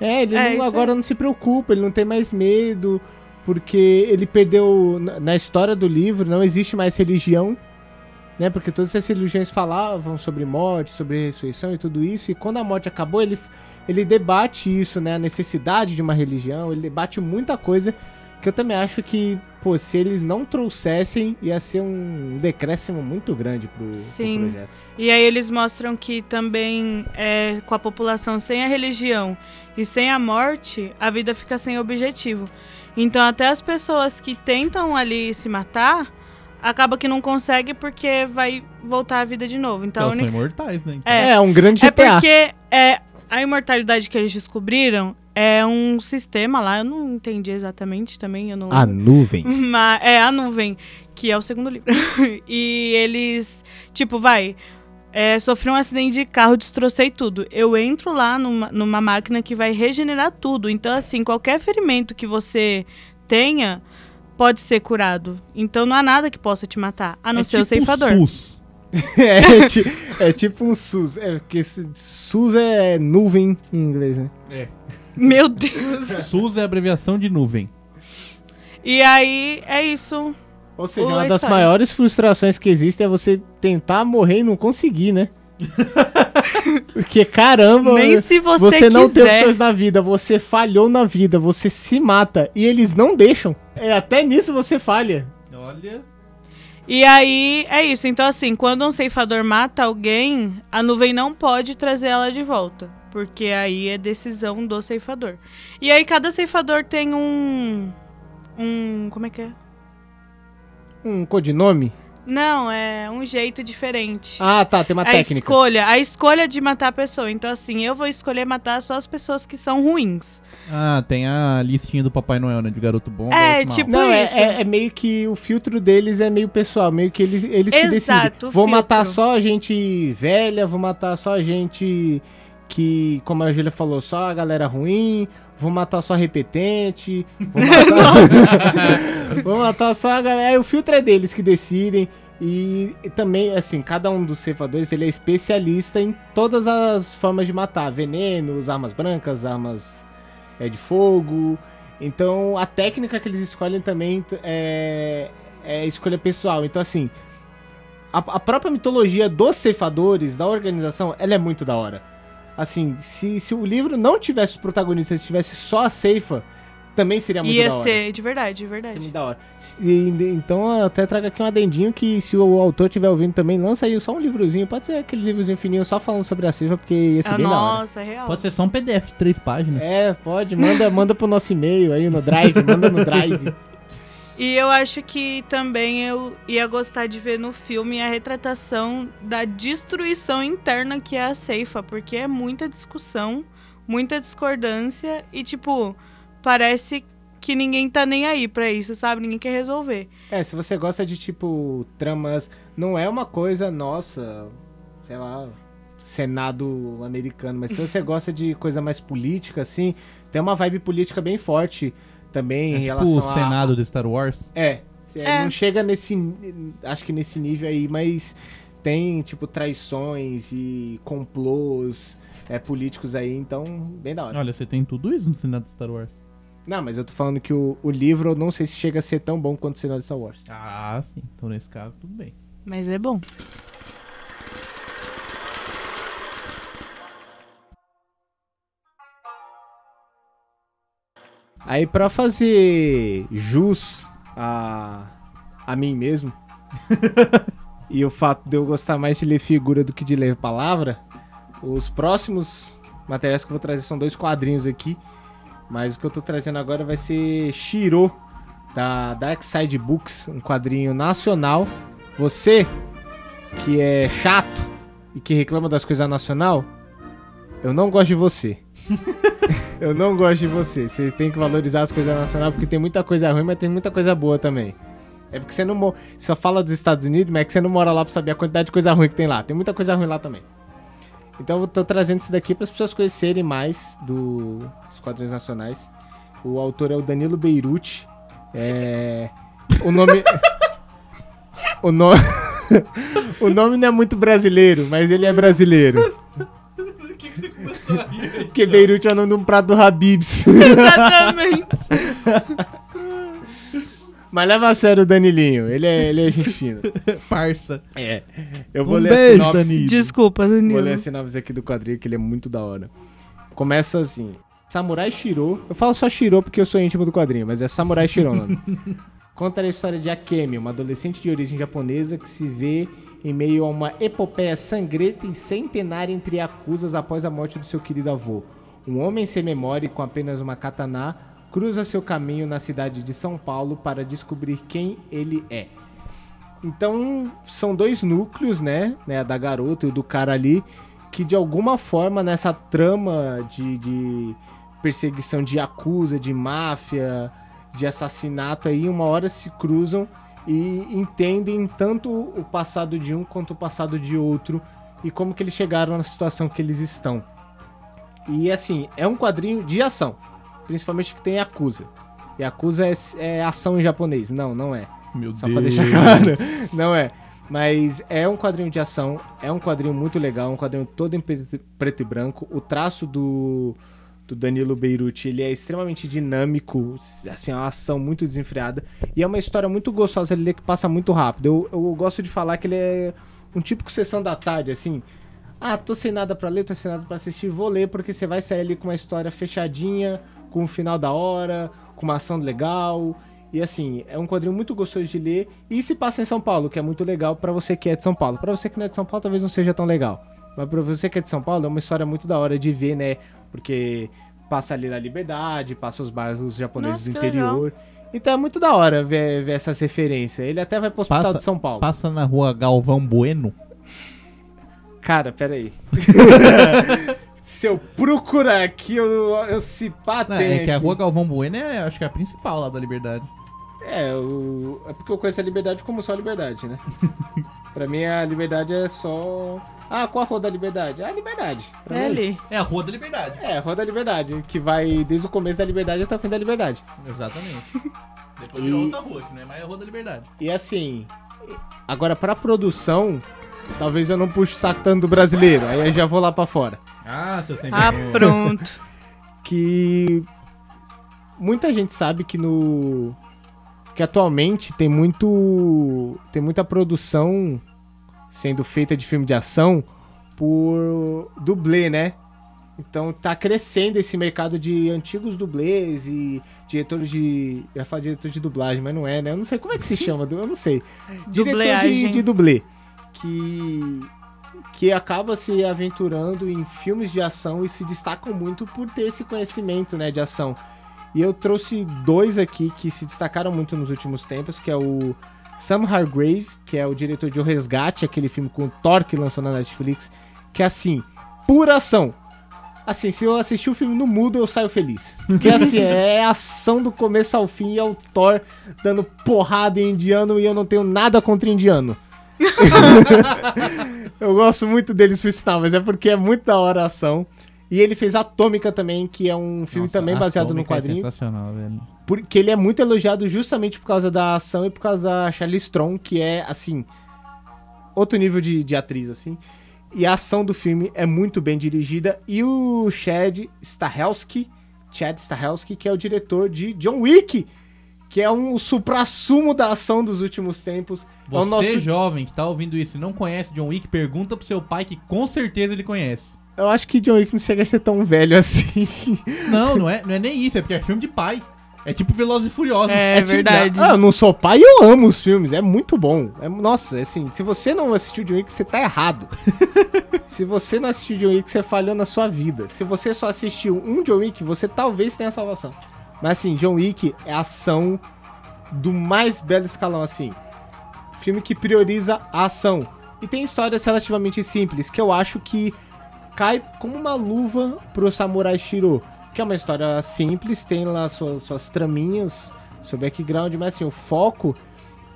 É, ele É, não- agora não se preocupa, ele não tem mais medo, porque ele perdeu na- na história do livro não existe mais religião, né? Porque todas essas religiões falavam sobre morte, sobre ressurreição e tudo isso, e quando a morte acabou, ele ele debate isso, né, a necessidade de uma religião, ele debate muita coisa que eu também acho que, pô, se eles não trouxessem, ia ser um decréscimo muito grande pro, pro Sim. projeto. E aí eles mostram que também é, com a população sem a religião e sem a morte, a vida fica sem objetivo. Então até as pessoas que tentam ali se matar, acaba que não consegue porque vai voltar à vida de novo. Então a Elas são única... imortais, né? Então. É. É, um grande É GTA. porque é, a imortalidade que eles descobriram é um sistema lá, eu não entendi exatamente também, eu não A nuvem. Mas, é a nuvem, que é o segundo livro. e eles, tipo, vai. É, sofri um acidente de carro, destrocei tudo. Eu entro lá numa, numa máquina que vai regenerar tudo. Então, assim, qualquer ferimento que você tenha pode ser curado. Então não há nada que possa te matar, a não É ser o tipo ceifador. SUS. é, ti- é tipo um SUS. É, porque SUS é nuvem em inglês, né? É. Meu Deus. SUS é a abreviação de nuvem. E aí, é isso. Ou seja, Ou uma das história. maiores frustrações que existe é você tentar morrer e não conseguir, né? Porque caramba, Nem se você, você não tem quiser. opções na vida, você falhou na vida, você se mata e eles não deixam. É, até nisso você falha. Olha. E aí, é isso. Então, assim, quando um ceifador mata alguém, a nuvem não pode trazer ela de volta. Porque aí é decisão do ceifador. E aí, cada ceifador tem um. Um. Como é que é? Um codinome? Não, é um jeito diferente. Ah, tá, tem uma a técnica. escolha, a escolha de matar a pessoa. Então, assim, eu vou escolher matar só as pessoas que são ruins. Ah, tem a listinha do Papai Noel, né? De garoto bom, É, garoto tipo- Não, é, isso. é- é meio que o filtro deles é meio pessoal, meio que eles, eles que Exato, decidem. o Vou matar filtro. só gente velha, vou matar só gente que, como a Júlia falou, só a galera ruim, vou matar só repetente, vou matar, vou matar só a galera. O filtro é deles que decidem. E, e também, assim, cada um dos ceifadores ele é especialista em todas as formas de matar: venenos, armas brancas, armas é, de fogo. Então, a técnica que eles escolhem também é, é escolha pessoal. Então, assim, a, a própria mitologia dos ceifadores, da organização, ela é muito da hora. Assim, se, se o livro não tivesse os protagonistas, se tivesse só a ceifa, também seria muito Ia da hora. ser, de verdade, de verdade. muito da hora. Se- então eu até trago aqui um adendinho que se o autor estiver ouvindo também, lança aí só um livrozinho. Pode ser aquele livrozinho fininho só falando sobre a Silva, porque ia ser Ah, bem da hora. nossa, é real. Pode ser só um PDF de três páginas. É, pode. Manda, manda pro nosso e-mail aí no Drive, manda no Drive. E eu acho que também eu ia gostar de ver no filme a retratação da destruição interna que é a ceifa, porque é muita discussão, muita discordância e, tipo, parece que ninguém tá nem aí pra isso, sabe? Ninguém quer resolver. É, se você gosta de, tipo, tramas... Não é uma coisa nossa, sei lá, Senado americano, mas se você gosta de coisa mais política, assim, tem uma vibe política bem forte também É em tipo relação o a... Senado de Star Wars. É, é, É. não chega nesse, acho que nesse nível aí, mas tem tipo traições e complôs é, políticos aí, então bem da hora. Olha, você tem tudo isso no Senado de Star Wars. Não, mas eu tô falando que o, o livro eu não sei se chega a ser tão bom quanto o Senado de Star Wars. Ah, sim. Então nesse caso, tudo bem. Mas é bom. Aí pra fazer jus a, a mim mesmo, e o fato de eu gostar mais de ler figura do que de ler palavra, os próximos materiais que eu vou trazer são dois quadrinhos aqui, mas o que eu tô trazendo agora vai ser Shiro, da Dark Side Books, um quadrinho nacional. Você que é chato e que reclama das coisas nacional, eu não gosto de você. Eu não gosto de você. Você tem que valorizar as coisas nacionais porque tem muita coisa ruim, mas tem muita coisa boa também. É porque você não mo- você só fala dos Estados Unidos, mas é que você não mora lá pra saber a quantidade de coisa ruim que tem lá. Tem muita coisa ruim lá também. Então eu tô trazendo isso daqui para as pessoas conhecerem mais do- dos quadrinhos nacionais. O autor é o Danilo Beirute. É, o nome o nome o nome não é muito brasileiro, mas ele é brasileiro. Porque Beirute é o nome de um prato do Habibs. Exatamente. Mas leva a sério o Danilinho, ele é, ele é gente fina. Farsa. É. Eu Um vou ler a beijo, sinopse. Danilo. Desculpa, Vou Danilo. ler a sinopse aqui do quadrinho, que ele é muito da hora. Começa assim. Samurai Shiro. Eu falo só Shiro porque eu sou íntimo do quadrinho, mas é Samurai Shiro o nome. Conta a história de Akemi, uma adolescente de origem japonesa que se vê em meio a uma epopeia sangrenta e centenária entre acusas após a morte do seu querido avô. Um homem sem memória e com apenas uma katana cruza seu caminho na cidade de São Paulo para descobrir quem ele é. Então, são dois núcleos, né? né da garota e do cara ali, que de alguma forma nessa trama de, de perseguição de acusa, de máfia, de assassinato aí, uma hora se cruzam e entendem tanto o passado de um quanto o passado de outro e como que eles chegaram na situação que eles estão. E assim, é um quadrinho de ação, principalmente que tem acusa. E acusa é, é ação em japonês. Não, não é. Meu Só Deus. pra deixar claro. Não é. Mas é um quadrinho de ação, é um quadrinho muito legal, um quadrinho todo em preto, preto e branco. O traço do, do Danilo Beirute, ele é extremamente dinâmico, assim, é uma ação muito desenfreada. E é uma história muito gostosa de ler que passa muito rápido. Eu, eu gosto de falar que ele é um típico sessão da tarde, assim. Ah, tô sem nada pra ler, tô sem nada pra assistir, vou ler porque você vai sair ali com uma história fechadinha, com um final da hora, com uma ação legal. E assim, é um quadrinho muito gostoso de ler e se passa em São Paulo, que é muito legal pra você que é de São Paulo. Pra você que não é de São Paulo, talvez não seja tão legal. Mas pra você que é de São Paulo, é uma história muito da hora de ver, né? Porque passa ali na Liberdade, passa os bairros japoneses Nossa, do interior. Então é muito da hora ver, ver essas referências. Ele até vai pro Hospital Passa- de São Paulo. Passa na rua Galvão Bueno. Cara, peraí. Se eu procurar aqui, eu, eu se pá Não, é que a aqui. rua Galvão Bueno é, acho que é a principal lá da Liberdade. É, o... é porque eu conheço a liberdade como só a liberdade, né? pra mim a liberdade é só Ah, qual a Rua da Liberdade? É a Liberdade. pra É nós. ali. É a Rua da Liberdade. É, a Rua da Liberdade, que vai desde o começo da Liberdade até o fim da Liberdade. Exatamente. Depois E- virou outra rua, que não é mais a Rua da Liberdade. E assim, agora pra produção, talvez eu não puxe o saco tanto do brasileiro, aí eu já vou lá pra fora. Ah, seu sem Ah, vergonha. pronto. Que muita gente sabe que no que atualmente tem muito tem muita produção sendo feita de filme de ação por dublê, né? Então tá crescendo esse mercado de antigos dublês e diretores de. Eu ia falar diretor de dublagem, mas não é, né? Eu não sei como é que se chama, eu não sei. Diretor de, de dublê. Que. Que acaba se aventurando em filmes de ação e se destacam muito por ter esse conhecimento, né, de ação. E eu trouxe dois aqui que se destacaram muito nos últimos tempos, que é o Sam Hargrave, que é o diretor de O Resgate, aquele filme com o Thor que lançou na Netflix, que é assim, pura ação. Assim, se eu assistir o filme no mudo, eu saio feliz. Porque assim, é ação do começo ao fim, e é o Thor dando porrada em indiano e eu não tenho nada contra indiano. eu gosto muito deles por sinal, mas é porque é muito da hora a ação. E ele fez Atômica também, que é um filme Nossa, também baseado no é quadrinho. sensacional, velho. Porque ele é muito elogiado justamente por causa da ação e por causa da Charlize Strong, que é, assim, outro nível de, de atriz, assim. E a ação do filme é muito bem dirigida. E o Chad Stahelski, Chad Stahelski, que é o diretor de John Wick, que é um supra-sumo da ação dos últimos tempos. é Você, nosso... jovem, que tá ouvindo isso e não conhece John Wick, pergunta pro seu pai que com certeza ele conhece. Eu acho que John Wick não chega a ser tão velho assim. Não, não é, não é nem isso, é porque é filme de pai. É tipo Velozes e Furiosos. É, tipo- verdade. Ah, eu não sou pai e eu amo os filmes. É muito bom. É, nossa, assim, se você não assistiu John Wick, você tá errado. se você não assistiu John Wick, você falhou na sua vida. Se você só assistiu um John Wick, você talvez tenha salvação. Mas assim, John Wick é ação do mais belo escalão, assim. Filme que prioriza a ação. E tem histórias relativamente simples, que eu acho que cai como uma luva pro Samurai Shiro. Que é uma história simples, tem lá suas, suas traminhas, seu background, mas assim, o foco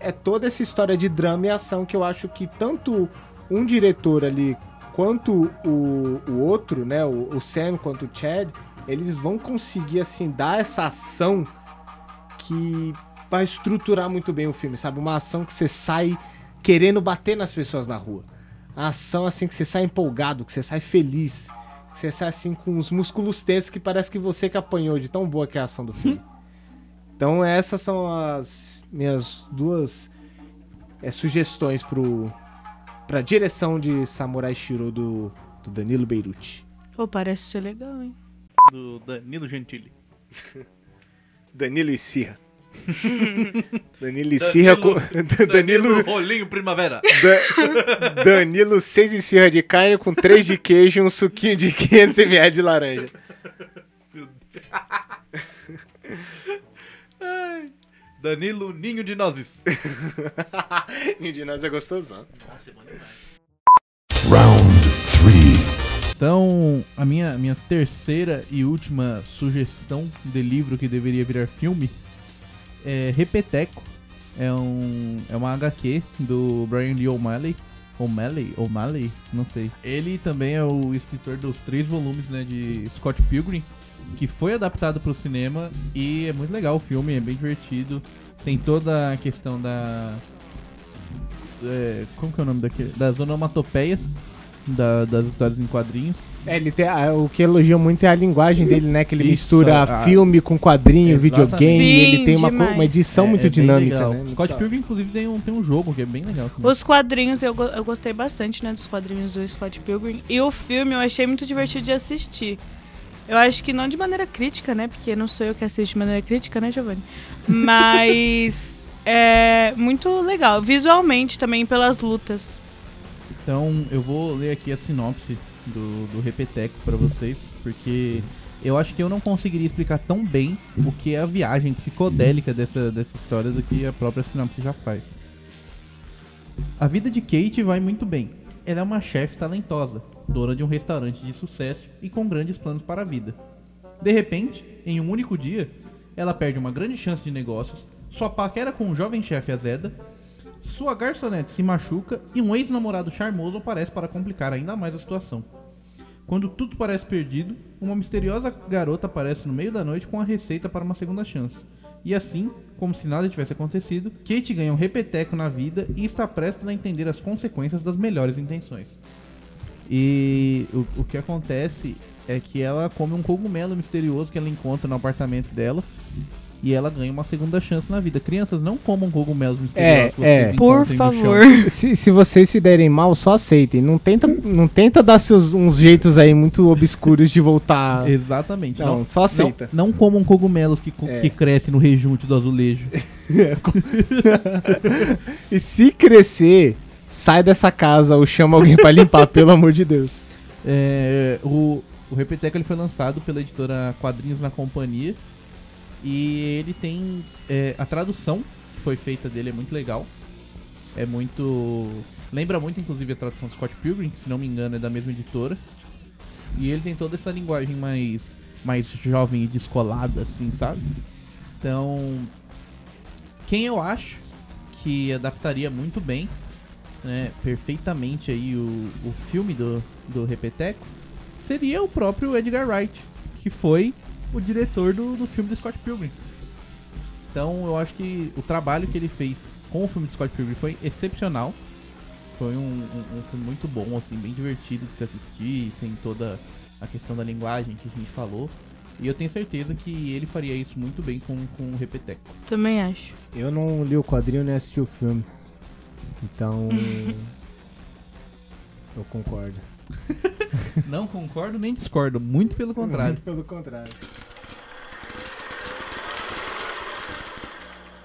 é toda essa história de drama e ação que eu acho que tanto um diretor ali quanto o, o outro, né, o, o Sam quanto o Chad, eles vão conseguir assim dar essa ação que vai estruturar muito bem o filme, sabe? Uma ação que você sai querendo bater nas pessoas na rua. A ação assim que você sai empolgado, que você sai feliz, você sai assim com os músculos tensos que parece que você que apanhou de tão boa que é a ação do filme. Então essas são as minhas duas é, sugestões pro pra direção de Samurai Shiro do, do Danilo Beirute. Pô, parece ser legal, hein? Do Danilo Gentili. Danilo Esfirra. Danilo Esfirra com Danilo Rolinho Primavera. Da- Danilo, seis esfirras de carne com três de queijo e um suquinho de 500ml de laranja. Danilo Ninho de Nozes. e de nós é gostosão. Round three. Então, a minha, minha terceira e última sugestão de livro que deveria virar filme é Repeteco. É, um, é uma HQ do Brian Lee O'Malley. O'Malley? O'Malley? Não sei. Ele também é o escritor dos três volumes né, de Scott Pilgrim, que foi adaptado para o cinema e é muito legal o filme, é bem divertido. Tem toda a questão da. é, como que é o nome daquele? Das onomatopeias da- das histórias em quadrinhos. É, ele tem, ah, o que elogia muito é a linguagem dele, né? Que ele Isso, mistura a- filme com quadrinho, Exatamente. videogame. Sim, ele tem uma, uma edição É- muito é dinâmica, né? Muito Scott Pilgrim, inclusive, tem um, tem um jogo que é bem legal. também. Os quadrinhos, eu, eu gostei bastante, né, dos quadrinhos do Scott Pilgrim. E o filme eu achei muito divertido de assistir. Eu acho que não de maneira crítica, né, porque não sou eu que assisto de maneira crítica, né, Giovanni? Mas é muito legal. Visualmente também, pelas lutas. Então, eu vou ler aqui a sinopse do, do Repeteco pra vocês, porque eu acho que eu não conseguiria explicar tão bem o que é a viagem psicodélica dessa, dessa história do que a própria sinopse já faz. A vida de Kate vai muito bem. Ela é uma chefe talentosa, dona de um restaurante de sucesso e com grandes planos para a vida. De repente, em um único dia, ela perde uma grande chance de negócios, sua paquera com o jovem chefe azeda, Sua garçonete se machuca e um ex-namorado charmoso aparece para complicar ainda mais a situação. Quando tudo parece perdido, uma misteriosa garota aparece no meio da noite com a receita para uma segunda chance. E assim, como se nada tivesse acontecido, Kate ganha um repeteco na vida e está prestes a entender as consequências das melhores intenções. E o, o que acontece é que ela come um cogumelo misterioso que ela encontra no apartamento dela. E ela ganha uma segunda chance na vida. Crianças, não comam cogumelos misteriosos é. vocês Por favor. Se, se vocês se derem mal, só aceitem. Não tenta, não tenta dar seus, uns jeitos aí muito obscuros de voltar. Exatamente. Não, só aceita. Não, não comam cogumelos que, É. que crescem no rejunte do azulejo. E se crescer, sai dessa casa ou chama alguém pra limpar, pelo amor de Deus. É, o, o Repeteco ele foi lançado pela editora Quadrinhos na Companhia. E ele tem. é, a tradução que foi feita dele é muito legal. É muito. Lembra muito, inclusive, a tradução do Scott Pilgrim, que se não me engano é da mesma editora. E ele tem toda essa linguagem mais, mais jovem e descolada, assim, sabe? Então. Quem eu acho que adaptaria muito bem, né, perfeitamente aí o, o filme do, do Repeteco, seria o próprio Edgar Wright, que foi o diretor do, do filme do Scott Pilgrim. Então eu acho que o trabalho que ele fez com o filme do Scott Pilgrim foi excepcional. Foi um, um- um filme muito bom, assim, bem divertido de se assistir, tem toda a questão da linguagem que a gente falou. E eu tenho certeza que ele faria isso muito bem com, com o Repeteco. Também acho. Eu não li o quadrinho nem assisti o filme. Então. eu concordo. Não concordo nem discordo, muito pelo contrário. Muito pelo contrário.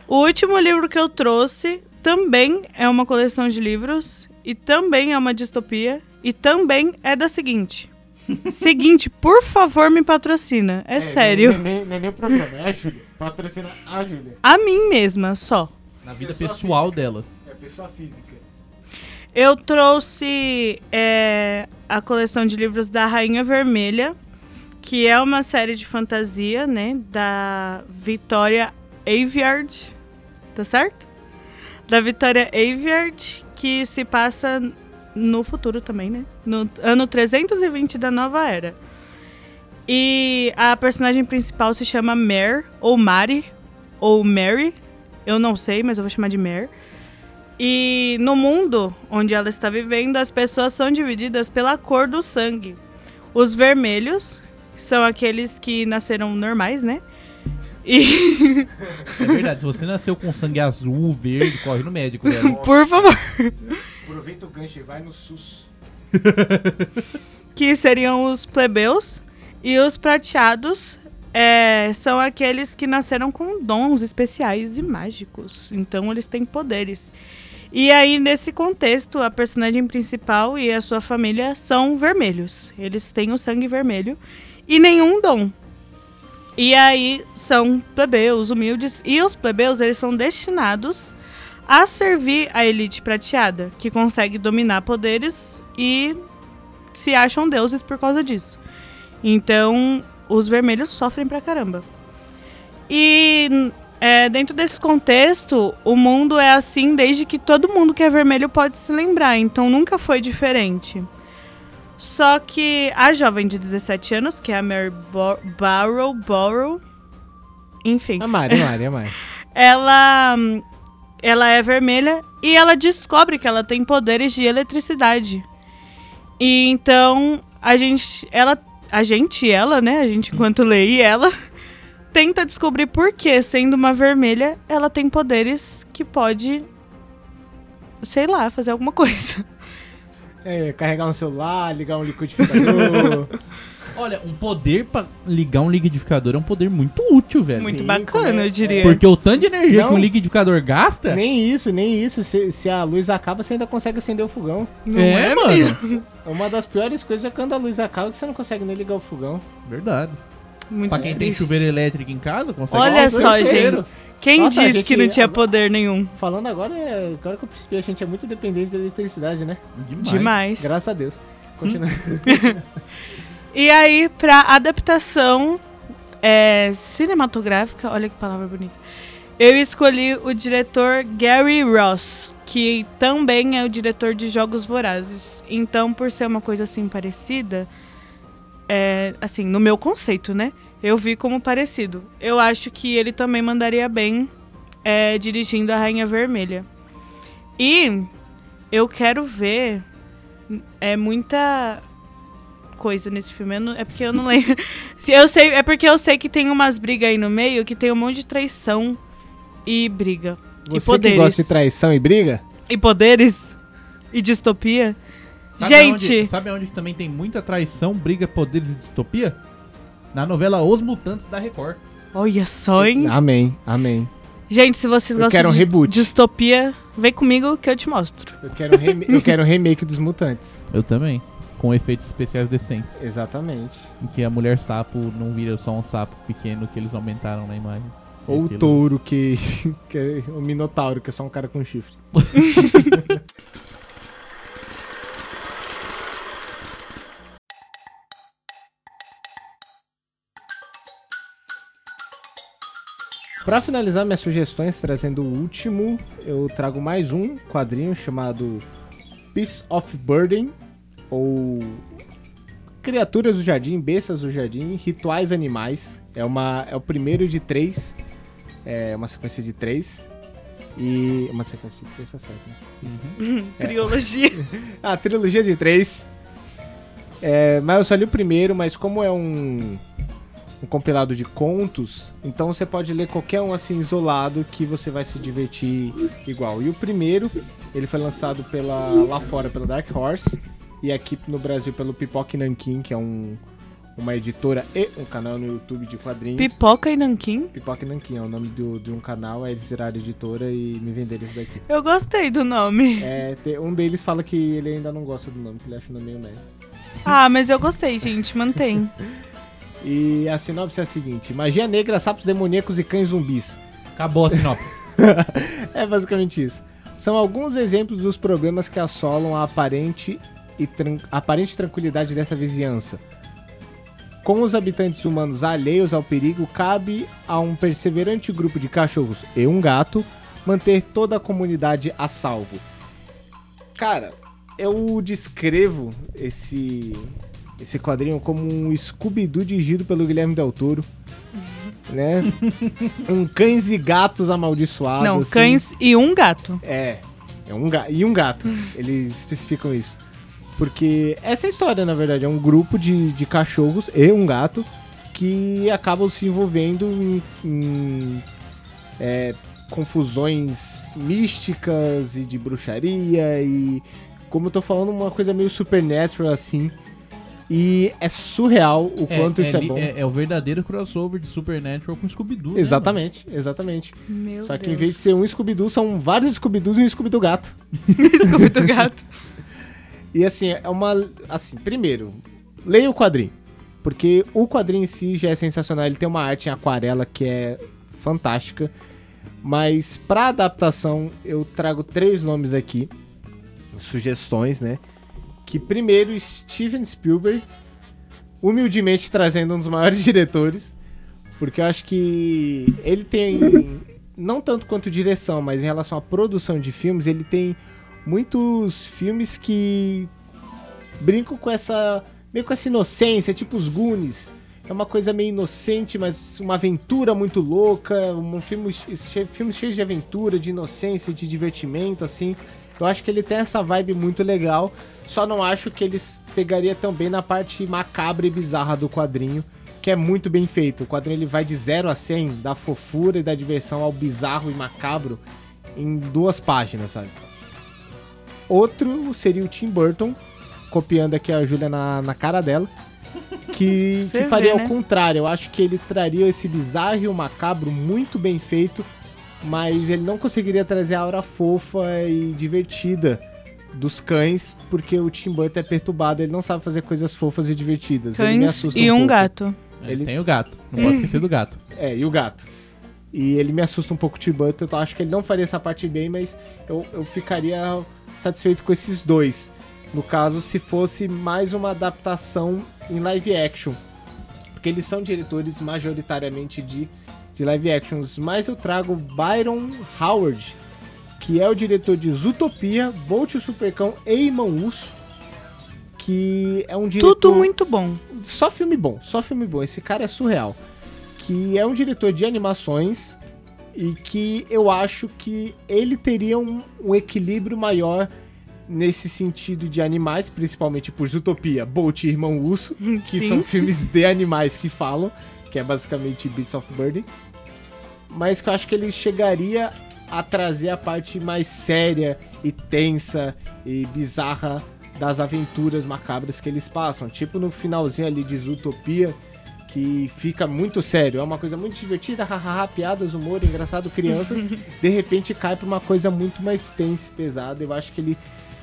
O último livro que eu trouxe também é uma coleção de livros e também é uma distopia e também é da seguinte. seguinte, por favor, me patrocina. É, sério. Não é nem o programa, é a Júlia. Patrocina a Júlia. A mim mesma, só. Na vida Pessoa pessoal física. dela. É pessoa física. Eu trouxe é, a coleção de livros da Rainha Vermelha, que é uma série de fantasia, né? Da Victoria Aveyard. Tá certo? Da Victoria Aveyard, que se passa no futuro também, né? No ano 320 da nova era. E a personagem principal se chama Mare, ou Mari, ou Mary. Eu não sei, mas eu vou chamar de Mare. E no mundo onde ela está vivendo, as pessoas são divididas pela cor do sangue. Os vermelhos são aqueles que nasceram normais, né? E, É verdade, se você nasceu com sangue azul, verde, corre no médico, velho. por favor, Aproveita o gancho e vai no SUS. que seriam os plebeus. E os prateados é, são aqueles que nasceram com dons especiais e mágicos. Então eles têm poderes. E aí, nesse contexto, a personagem principal e a sua família são vermelhos. Eles têm o sangue vermelho e nenhum dom. E aí são plebeus, humildes. E os plebeus, eles são destinados a servir a elite prateada, que consegue dominar poderes e se acham deuses por causa disso. Então, os vermelhos sofrem pra caramba. E é, dentro desse contexto, o mundo é assim desde que todo mundo que é vermelho pode se lembrar, então nunca foi diferente. Só que a jovem de 17 anos, que é a Mary Bo Barrow, Borrow, enfim, A Mari, a Mari, a Mari. ela ela é vermelha e ela descobre que ela tem poderes de eletricidade. E então a gente, ela, a gente, ela, né, a gente enquanto lê e ela tenta descobrir por que, sendo uma vermelha, ela tem poderes que pode sei lá, fazer alguma coisa. É, carregar um celular, ligar um liquidificador. Olha, um poder pra ligar um liquidificador é um poder muito útil, velho. Muito Sim, bacana, é- eu diria. Porque o tanto de energia Não. que um liquidificador gasta. nem isso, nem isso. Se, se a luz acaba, você ainda consegue acender o fogão. Não é, é mano. mesmo? Uma das piores coisas é quando a luz acaba que você não consegue nem ligar o fogão. Verdade. Muito Pra quem tem triste. chuveiro elétrico em casa, consegue. Olha só, gente. Quem Nossa, disse gente- que não tinha poder nenhum? Falando agora, é, agora que eu percebi, a gente é muito dependente da eletricidade, né? Demais. Demais. Graças a Deus. Continua. E aí, pra adaptação é, cinematográfica, olha que palavra bonita. Eu escolhi o diretor Gary Ross. que também é o diretor de Jogos Vorazes. Então, por ser uma coisa assim parecida, é, assim, no meu conceito, né? Eu vi como parecido. Eu acho que ele também mandaria bem é, dirigindo a Rainha Vermelha. E eu quero ver é muita coisa nesse filme. Não- é porque eu não lembro. Eu sei, é porque eu sei que tem umas brigas aí no meio que tem um monte de traição e briga. e Você que poderes. gosta de traição e briga? E poderes? E distopia? Sabe Gente! Aonde, sabe onde também tem muita traição, briga, poderes e distopia? Na novela Os Mutantes da Record. Olha só, hein? Amém, amém. Gente, se vocês Eu gostam quero um de reboot. distopia, vem comigo que eu te mostro. Eu quero, um eu quero um remake dos Mutantes. Eu também. Com efeitos especiais decentes. Exatamente. Em que a mulher sapo não vira só um sapo pequeno que eles aumentaram na imagem. Ou o touro, que, que é o Minotauro, que é só um cara com chifre. Pra finalizar minhas sugestões, trazendo o último, eu trago mais um quadrinho chamado Piece of Burden, ou Criaturas do Jardim, Bestas do Jardim, Rituais Animais. É, uma, é o primeiro de três, é uma sequência de três. E. Uma sequência de três, tá certo, né? Triologia. Ah, trilogia de três. É, mas eu só li o primeiro, mas como é um, um compilado de contos, então você pode ler qualquer um assim isolado que você vai se divertir igual. E o primeiro, ele foi lançado pela lá fora pela Dark Horse e aqui no Brasil pelo Pipoque Nankin, que é um, uma editora e um canal no YouTube de quadrinhos. Pipoca e nanquim. Pipoque Nankin é o nome do, de um canal, aí eles viraram editora e me venderam isso daqui. Eu gostei do nome. É, um deles fala que ele ainda não gosta do nome, que ele acha o nome meio merda. Ah, mas eu gostei, gente. Mantém. E a sinopse é a seguinte: magia negra, sapos demoníacos e cães zumbis. Acabou a sinopse. É basicamente isso. São alguns exemplos dos problemas que assolam a aparente, e tran- aparente tranquilidade dessa vizinhança. Com os habitantes humanos alheios ao perigo, cabe a um perseverante grupo de cachorros e um gato manter toda a comunidade a salvo. Cara, eu descrevo esse esse quadrinho como um Scooby-Doo dirigido pelo Guilherme Del Toro. Né? um cães e gatos amaldiçoados. Não, assim. cães e um gato. É, é um ga e um gato. Eles especificam isso. Porque essa é a história, na verdade. É um grupo de, de cachorros e um gato que acabam se envolvendo em, em, é, confusões místicas e de bruxaria e, como eu tô falando, uma coisa meio supernatural assim. E é surreal o quanto isso é, bom. é o verdadeiro crossover de Supernatural com Scooby-Doo. né, Exatamente, exatamente. Meu Só que Deus. em vez de ser um Scooby-Doo, são vários Scooby-Doos e um Scooby-Doo gato. Scooby do gato. E assim, é uma. Assim, primeiro, leia o quadrinho. Porque o quadrinho em si já é sensacional. Ele tem uma arte em aquarela que é fantástica. Mas pra adaptação, eu trago três nomes aqui. Sugestões, né? Que primeiro, Steven Spielberg. Humildemente trazendo um dos maiores diretores. Porque eu acho que ele tem. Não tanto quanto direção, mas em relação à produção de filmes, ele tem muitos filmes que brincam com essa meio com essa inocência, tipo os Goonies. É uma coisa meio inocente, mas uma aventura muito louca, um filme, filme cheio de aventura, de inocência, de divertimento, assim. Eu acho que ele tem essa vibe muito legal, só não acho que ele pegaria tão bem na parte macabra e bizarra do quadrinho, que é muito bem feito. O quadrinho ele vai de 0 a 100, da fofura e da diversão ao bizarro e macabro em duas páginas, sabe? Outro seria o Tim Burton, copiando aqui a Júlia na, na cara dela. Que, que faria vê, né? ao contrário. Eu acho que ele traria esse bizarro e o macabro muito bem feito, mas ele não conseguiria trazer a aura fofa e divertida dos cães, porque o Tim Burton é perturbado, ele não sabe fazer coisas fofas e divertidas. ele me Cães assusta e um pouco. gato. É, Ele- Tem o gato. Não pode esquecer do gato. É, e o gato. E ele me assusta um pouco o Tim Burton, então eu acho que ele não faria essa parte bem, mas eu, eu ficaria satisfeito com esses dois. No caso, se fosse mais uma adaptação em live action. Porque eles são diretores majoritariamente de, de live actions. Mas eu trago Byron Howard, que é o diretor de Zootopia, Bolt o Supercão e Irmão Urso, que é um diretor... Tudo muito bom. Só filme bom, só filme bom. Esse cara é surreal. Que é um diretor de animações e que eu acho que ele teria um, um equilíbrio maior nesse sentido de animais, principalmente por Zootopia, Bolt e Irmão Urso, que Sim. são filmes de animais que falam, que é basicamente Beasts of Burden. Mas que eu acho que ele chegaria a trazer a parte mais séria e tensa e bizarra das aventuras macabras que eles passam. Tipo no finalzinho ali de Zootopia, que fica muito sério. É uma coisa muito divertida, hahaha, piadas, humor, engraçado, crianças. de repente cai pra uma coisa muito mais tensa e pesada. Eu acho que ele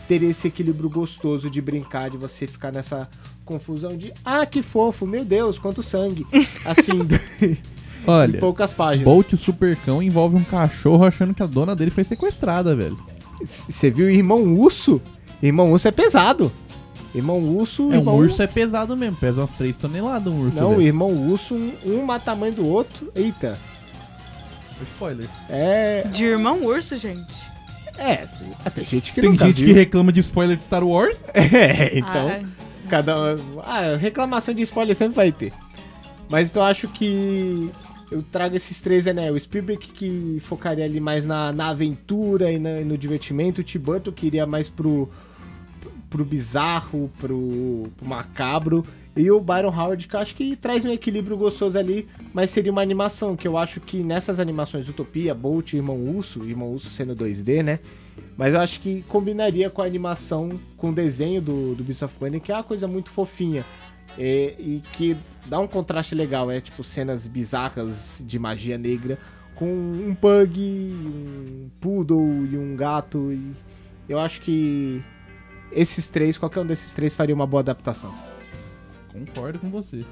teria esse equilíbrio gostoso de brincar, de você ficar nessa confusão de ah, que fofo, meu Deus, quanto sangue. Assim, em Olha, poucas páginas. Bolt o Supercão envolve um cachorro achando que a dona dele foi sequestrada, velho. Você viu Irmão Urso? Irmão Urso é pesado. Irmão Urso. É, um irmão... urso é pesado mesmo, pesa umas 3 toneladas um urso. Não, o velho. Irmão Urso, um, um mata tamanho do outro. Eita. Spoiler. É. De irmão urso, gente. É, tem gente que Tem nunca gente que viu. reclama de spoiler de Star Wars. É, então. Ah, Cada um. Ah, reclamação de spoiler sempre vai ter. Mas então eu acho que eu trago esses três, né? O Spielberg que focaria ali mais na, na aventura e, na- e no divertimento. O Tim Burton que iria mais pro, pro bizarro, pro, pro macabro. E o Byron Howard que eu acho que traz um equilíbrio gostoso ali, mas seria uma animação, que eu acho que nessas animações Utopia, Bolt e Irmão Urso, Irmão Urso sendo 2D, né? Mas eu acho que combinaria com a animação, com o desenho do, do Beast of Burden, que é uma coisa muito fofinha. é, e que dá um contraste legal, é tipo cenas bizarras de magia negra com um pug, um poodle e um gato. E eu acho que esses três, qualquer um desses três faria uma boa adaptação. Concordo com você.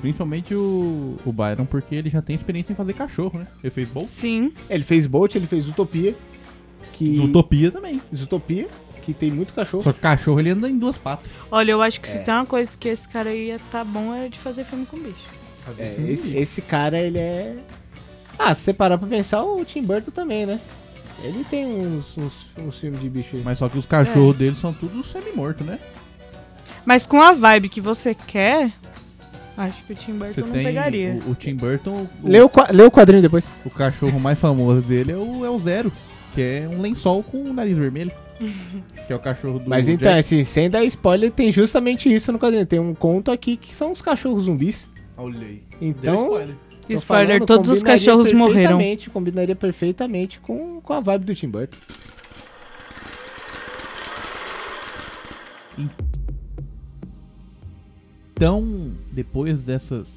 Principalmente o, o Byron, porque ele já tem experiência em fazer cachorro, né? Ele fez Bolt. Sim. Ele fez Bolt, ele fez Utopia, que Utopia também. Utopia, que tem muito cachorro. Só que cachorro ele anda em duas patas. Olha, eu acho que É. se tem uma coisa que esse cara ia tá bom era de fazer filme com bicho. É, esse, esse cara, ele é. Ah, se você parar pra pensar, o Tim Burton também, né? Ele tem uns, uns, uns filmes de bicho aí. Mas só que os cachorros dele são tudo semi-morto, né? Mas com a vibe que você quer, acho que o Tim Burton Você não tem pegaria. o, o Tim Burton, o, Lê o, qua- lê o quadrinho depois. o cachorro mais famoso dele é o, é o Zero, que é um lençol com o nariz vermelho. que é o cachorro do Mas então, Jack. assim, sem dar spoiler, tem justamente isso no quadrinho. Tem um conto aqui que são os cachorros zumbis. Olha aí. Então, spoiler. Spoiler, falando, todos os cachorros morreram. Combinaria perfeitamente com, com a vibe do Tim Burton. Então, depois dessas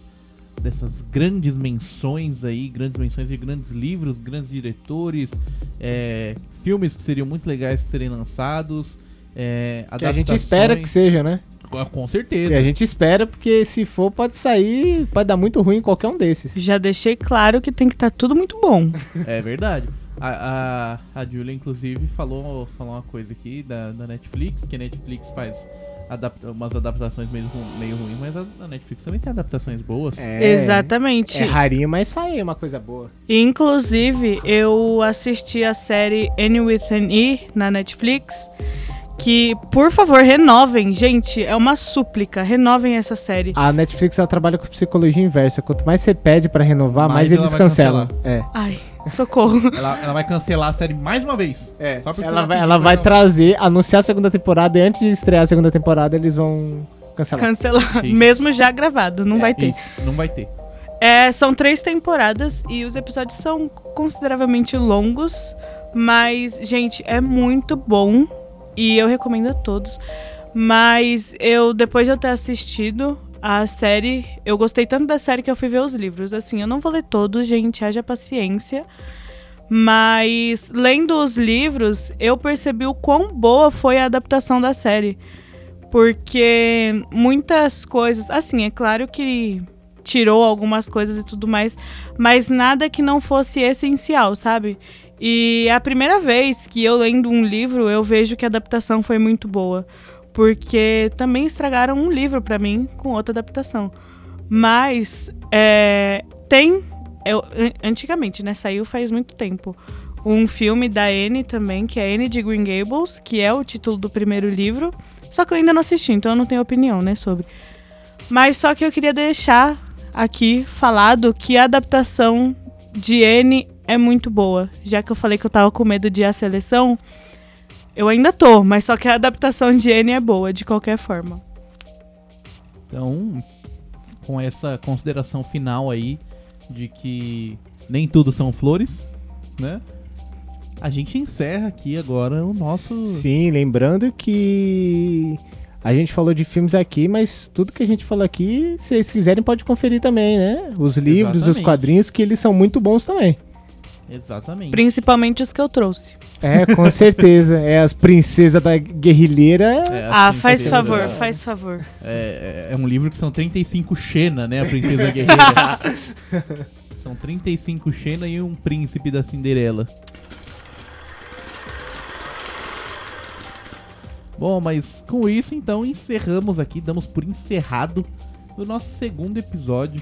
dessas grandes menções aí, grandes menções de grandes livros, grandes diretores, é, filmes que seriam muito legais de serem lançados, é, Que a gente espera que seja, né? Ah, Com Que certeza. a gente espera, porque se for, pode sair, pode dar muito ruim em qualquer um desses. Já deixei claro que tem que estar tudo muito bom. É verdade. A, a, a Julia, inclusive, falou, falou uma coisa aqui da, da Netflix, que a Netflix faz adapta, umas adaptações meio, ru- meio ruins, mas a, a Netflix também tem adaptações boas. É, Exatamente. É rarinho, mas sai uma coisa boa. Inclusive, eu assisti a série N with an E na Netflix. Que, por favor, renovem. Gente, é uma súplica. Renovem essa série. A Netflix ela trabalha com psicologia inversa. Quanto mais você pede pra renovar, mais, Mais eles cancelam. É. Ai, socorro. Ela, ela vai cancelar a série mais uma vez. É, ela vai, ela vai trazer, anunciar a segunda temporada e antes de estrear a segunda temporada eles vão cancelar. Cancelar. Isso. Mesmo já gravado. Não É, vai ter. Isso, não vai ter. É, são três temporadas e os episódios são consideravelmente longos, mas, gente, é muito bom e eu recomendo a todos. Mas eu, depois de eu ter assistido a série, eu gostei tanto da série que eu fui ver os livros. Assim, eu não vou ler todos, gente, haja paciência. Mas lendo os livros, eu percebi o quão boa foi a adaptação da série. Porque muitas coisas. Assim, é claro que tirou algumas coisas e tudo mais, mas nada que não fosse essencial, sabe? E é a primeira vez que eu lendo um livro, eu vejo que a adaptação foi muito boa. Porque também estragaram um livro pra mim com outra adaptação. Mas é, tem. eu- an- antigamente, né? Saiu faz muito tempo. um filme da Anne também, que é Anne de Green Gables, que é o título do primeiro livro. Só que eu ainda não assisti, então eu não tenho opinião, né, sobre. Mas só que eu queria deixar aqui falado que a adaptação de Anne é muito boa. Já que eu falei que eu tava com medo de a seleção, eu ainda tô, mas só que a adaptação de Anne é boa, de qualquer forma. Então, com essa consideração final aí de que nem tudo são flores, né? A gente encerra aqui agora o nosso. Sim, lembrando que a gente falou de filmes aqui, mas tudo que a gente falou aqui, se vocês quiserem, pode conferir também, né? Os livros, os Exatamente. quadrinhos, que eles são muito bons também. Exatamente. Principalmente os que eu trouxe. É, com certeza. É as princesas da guerrilheira. É, ah, faz favor, faz favor. É, é- é um livro que são 35 Xena, né? A Princesa Guerreira. são 35 Xena e um príncipe da Cinderela. Bom, mas com isso então encerramos aqui, damos por encerrado o nosso segundo episódio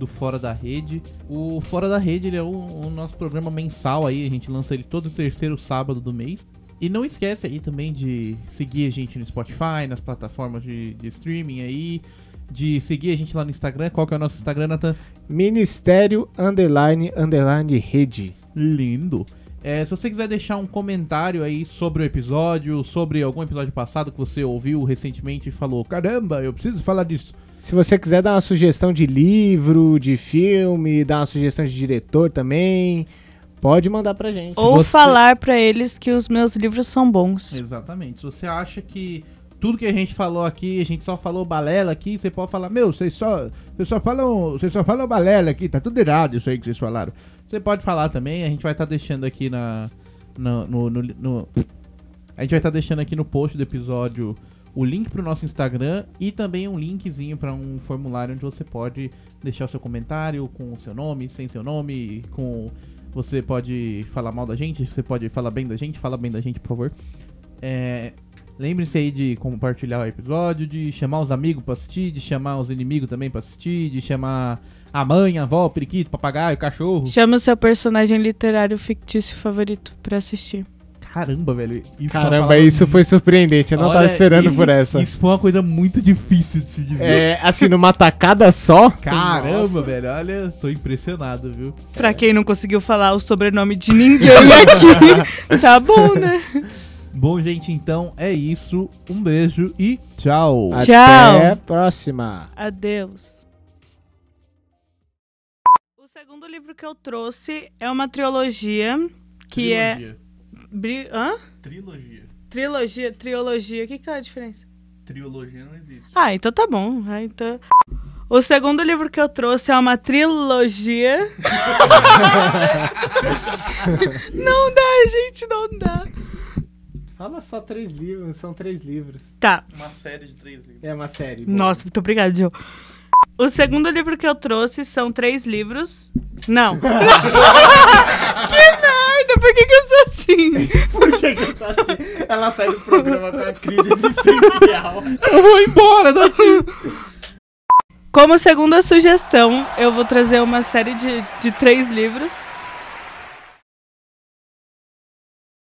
do Fora da Rede. O Fora da Rede ele é o, o nosso programa mensal aí, a gente lança ele todo terceiro sábado do mês. E não esquece aí também de seguir a gente no Spotify, nas plataformas de, de streaming aí, de seguir a gente lá no Instagram. Qual que é o nosso Instagram, Nathan? Ministério Underline Underline Rede. Lindo. É, se você quiser deixar um comentário aí sobre o episódio, sobre algum episódio passado que você ouviu recentemente e falou, caramba, eu preciso falar disso. Se você quiser dar uma sugestão de livro, de filme, dar uma sugestão de diretor também, pode mandar pra gente. Ou você- falar pra eles que os meus livros são bons. Exatamente. Se você acha que tudo que a gente falou aqui, a gente só falou balela aqui, você pode falar, meu, vocês só, vocês só falam, vocês só falam balela aqui, tá tudo errado isso aí que vocês falaram. Você pode falar também, a gente vai estar deixando aqui na na- no, no- no- a gente vai estar deixando aqui no post do episódio o link pro nosso Instagram e também um linkzinho para um formulário onde você pode deixar o seu comentário com o seu nome, sem seu nome, com você pode falar mal da gente, você pode falar bem da gente, fala bem da gente, por favor. É, Lembre-se aí de compartilhar o episódio, de chamar os amigos pra assistir, de chamar os inimigos também pra assistir, de chamar a mãe, a avó, o periquito, o papagaio, o cachorro. Chama o seu personagem literário fictício favorito pra assistir. Caramba, velho. Isso é Caramba, palavra isso foi surpreendente. Eu não tava Olha, esperando isso- por essa. Isso foi uma coisa muito difícil de se dizer. É, assim, numa tacada só. Caramba, Nossa. velho. Olha, tô impressionado, viu? Pra quem não conseguiu falar o sobrenome de ninguém aqui, tá bom, né? Bom, gente, então é isso. Um beijo e tchau. Tchau. Até a próxima. Adeus. O segundo livro que eu trouxe é uma trilogia que é. Trilogia. Bri... Hã? Trilogia. Trilogia, trilogia. O que, que é a diferença? Trilogia não existe. Ah, então tá bom. Ah, então... O segundo livro que eu trouxe é uma trilogia. não dá, gente, não dá. Fala só três livros, são três livros. Tá. Uma série de três livros. É uma série. Nossa, muito obrigada, Joe. O segundo livro que eu trouxe são três livros. Não. que merda! Por que, que eu sou assim? Por que, que eu sou assim? Ela sai do programa com a crise existencial. Eu vou embora daqui. Como segunda sugestão, eu vou trazer uma série de, de três livros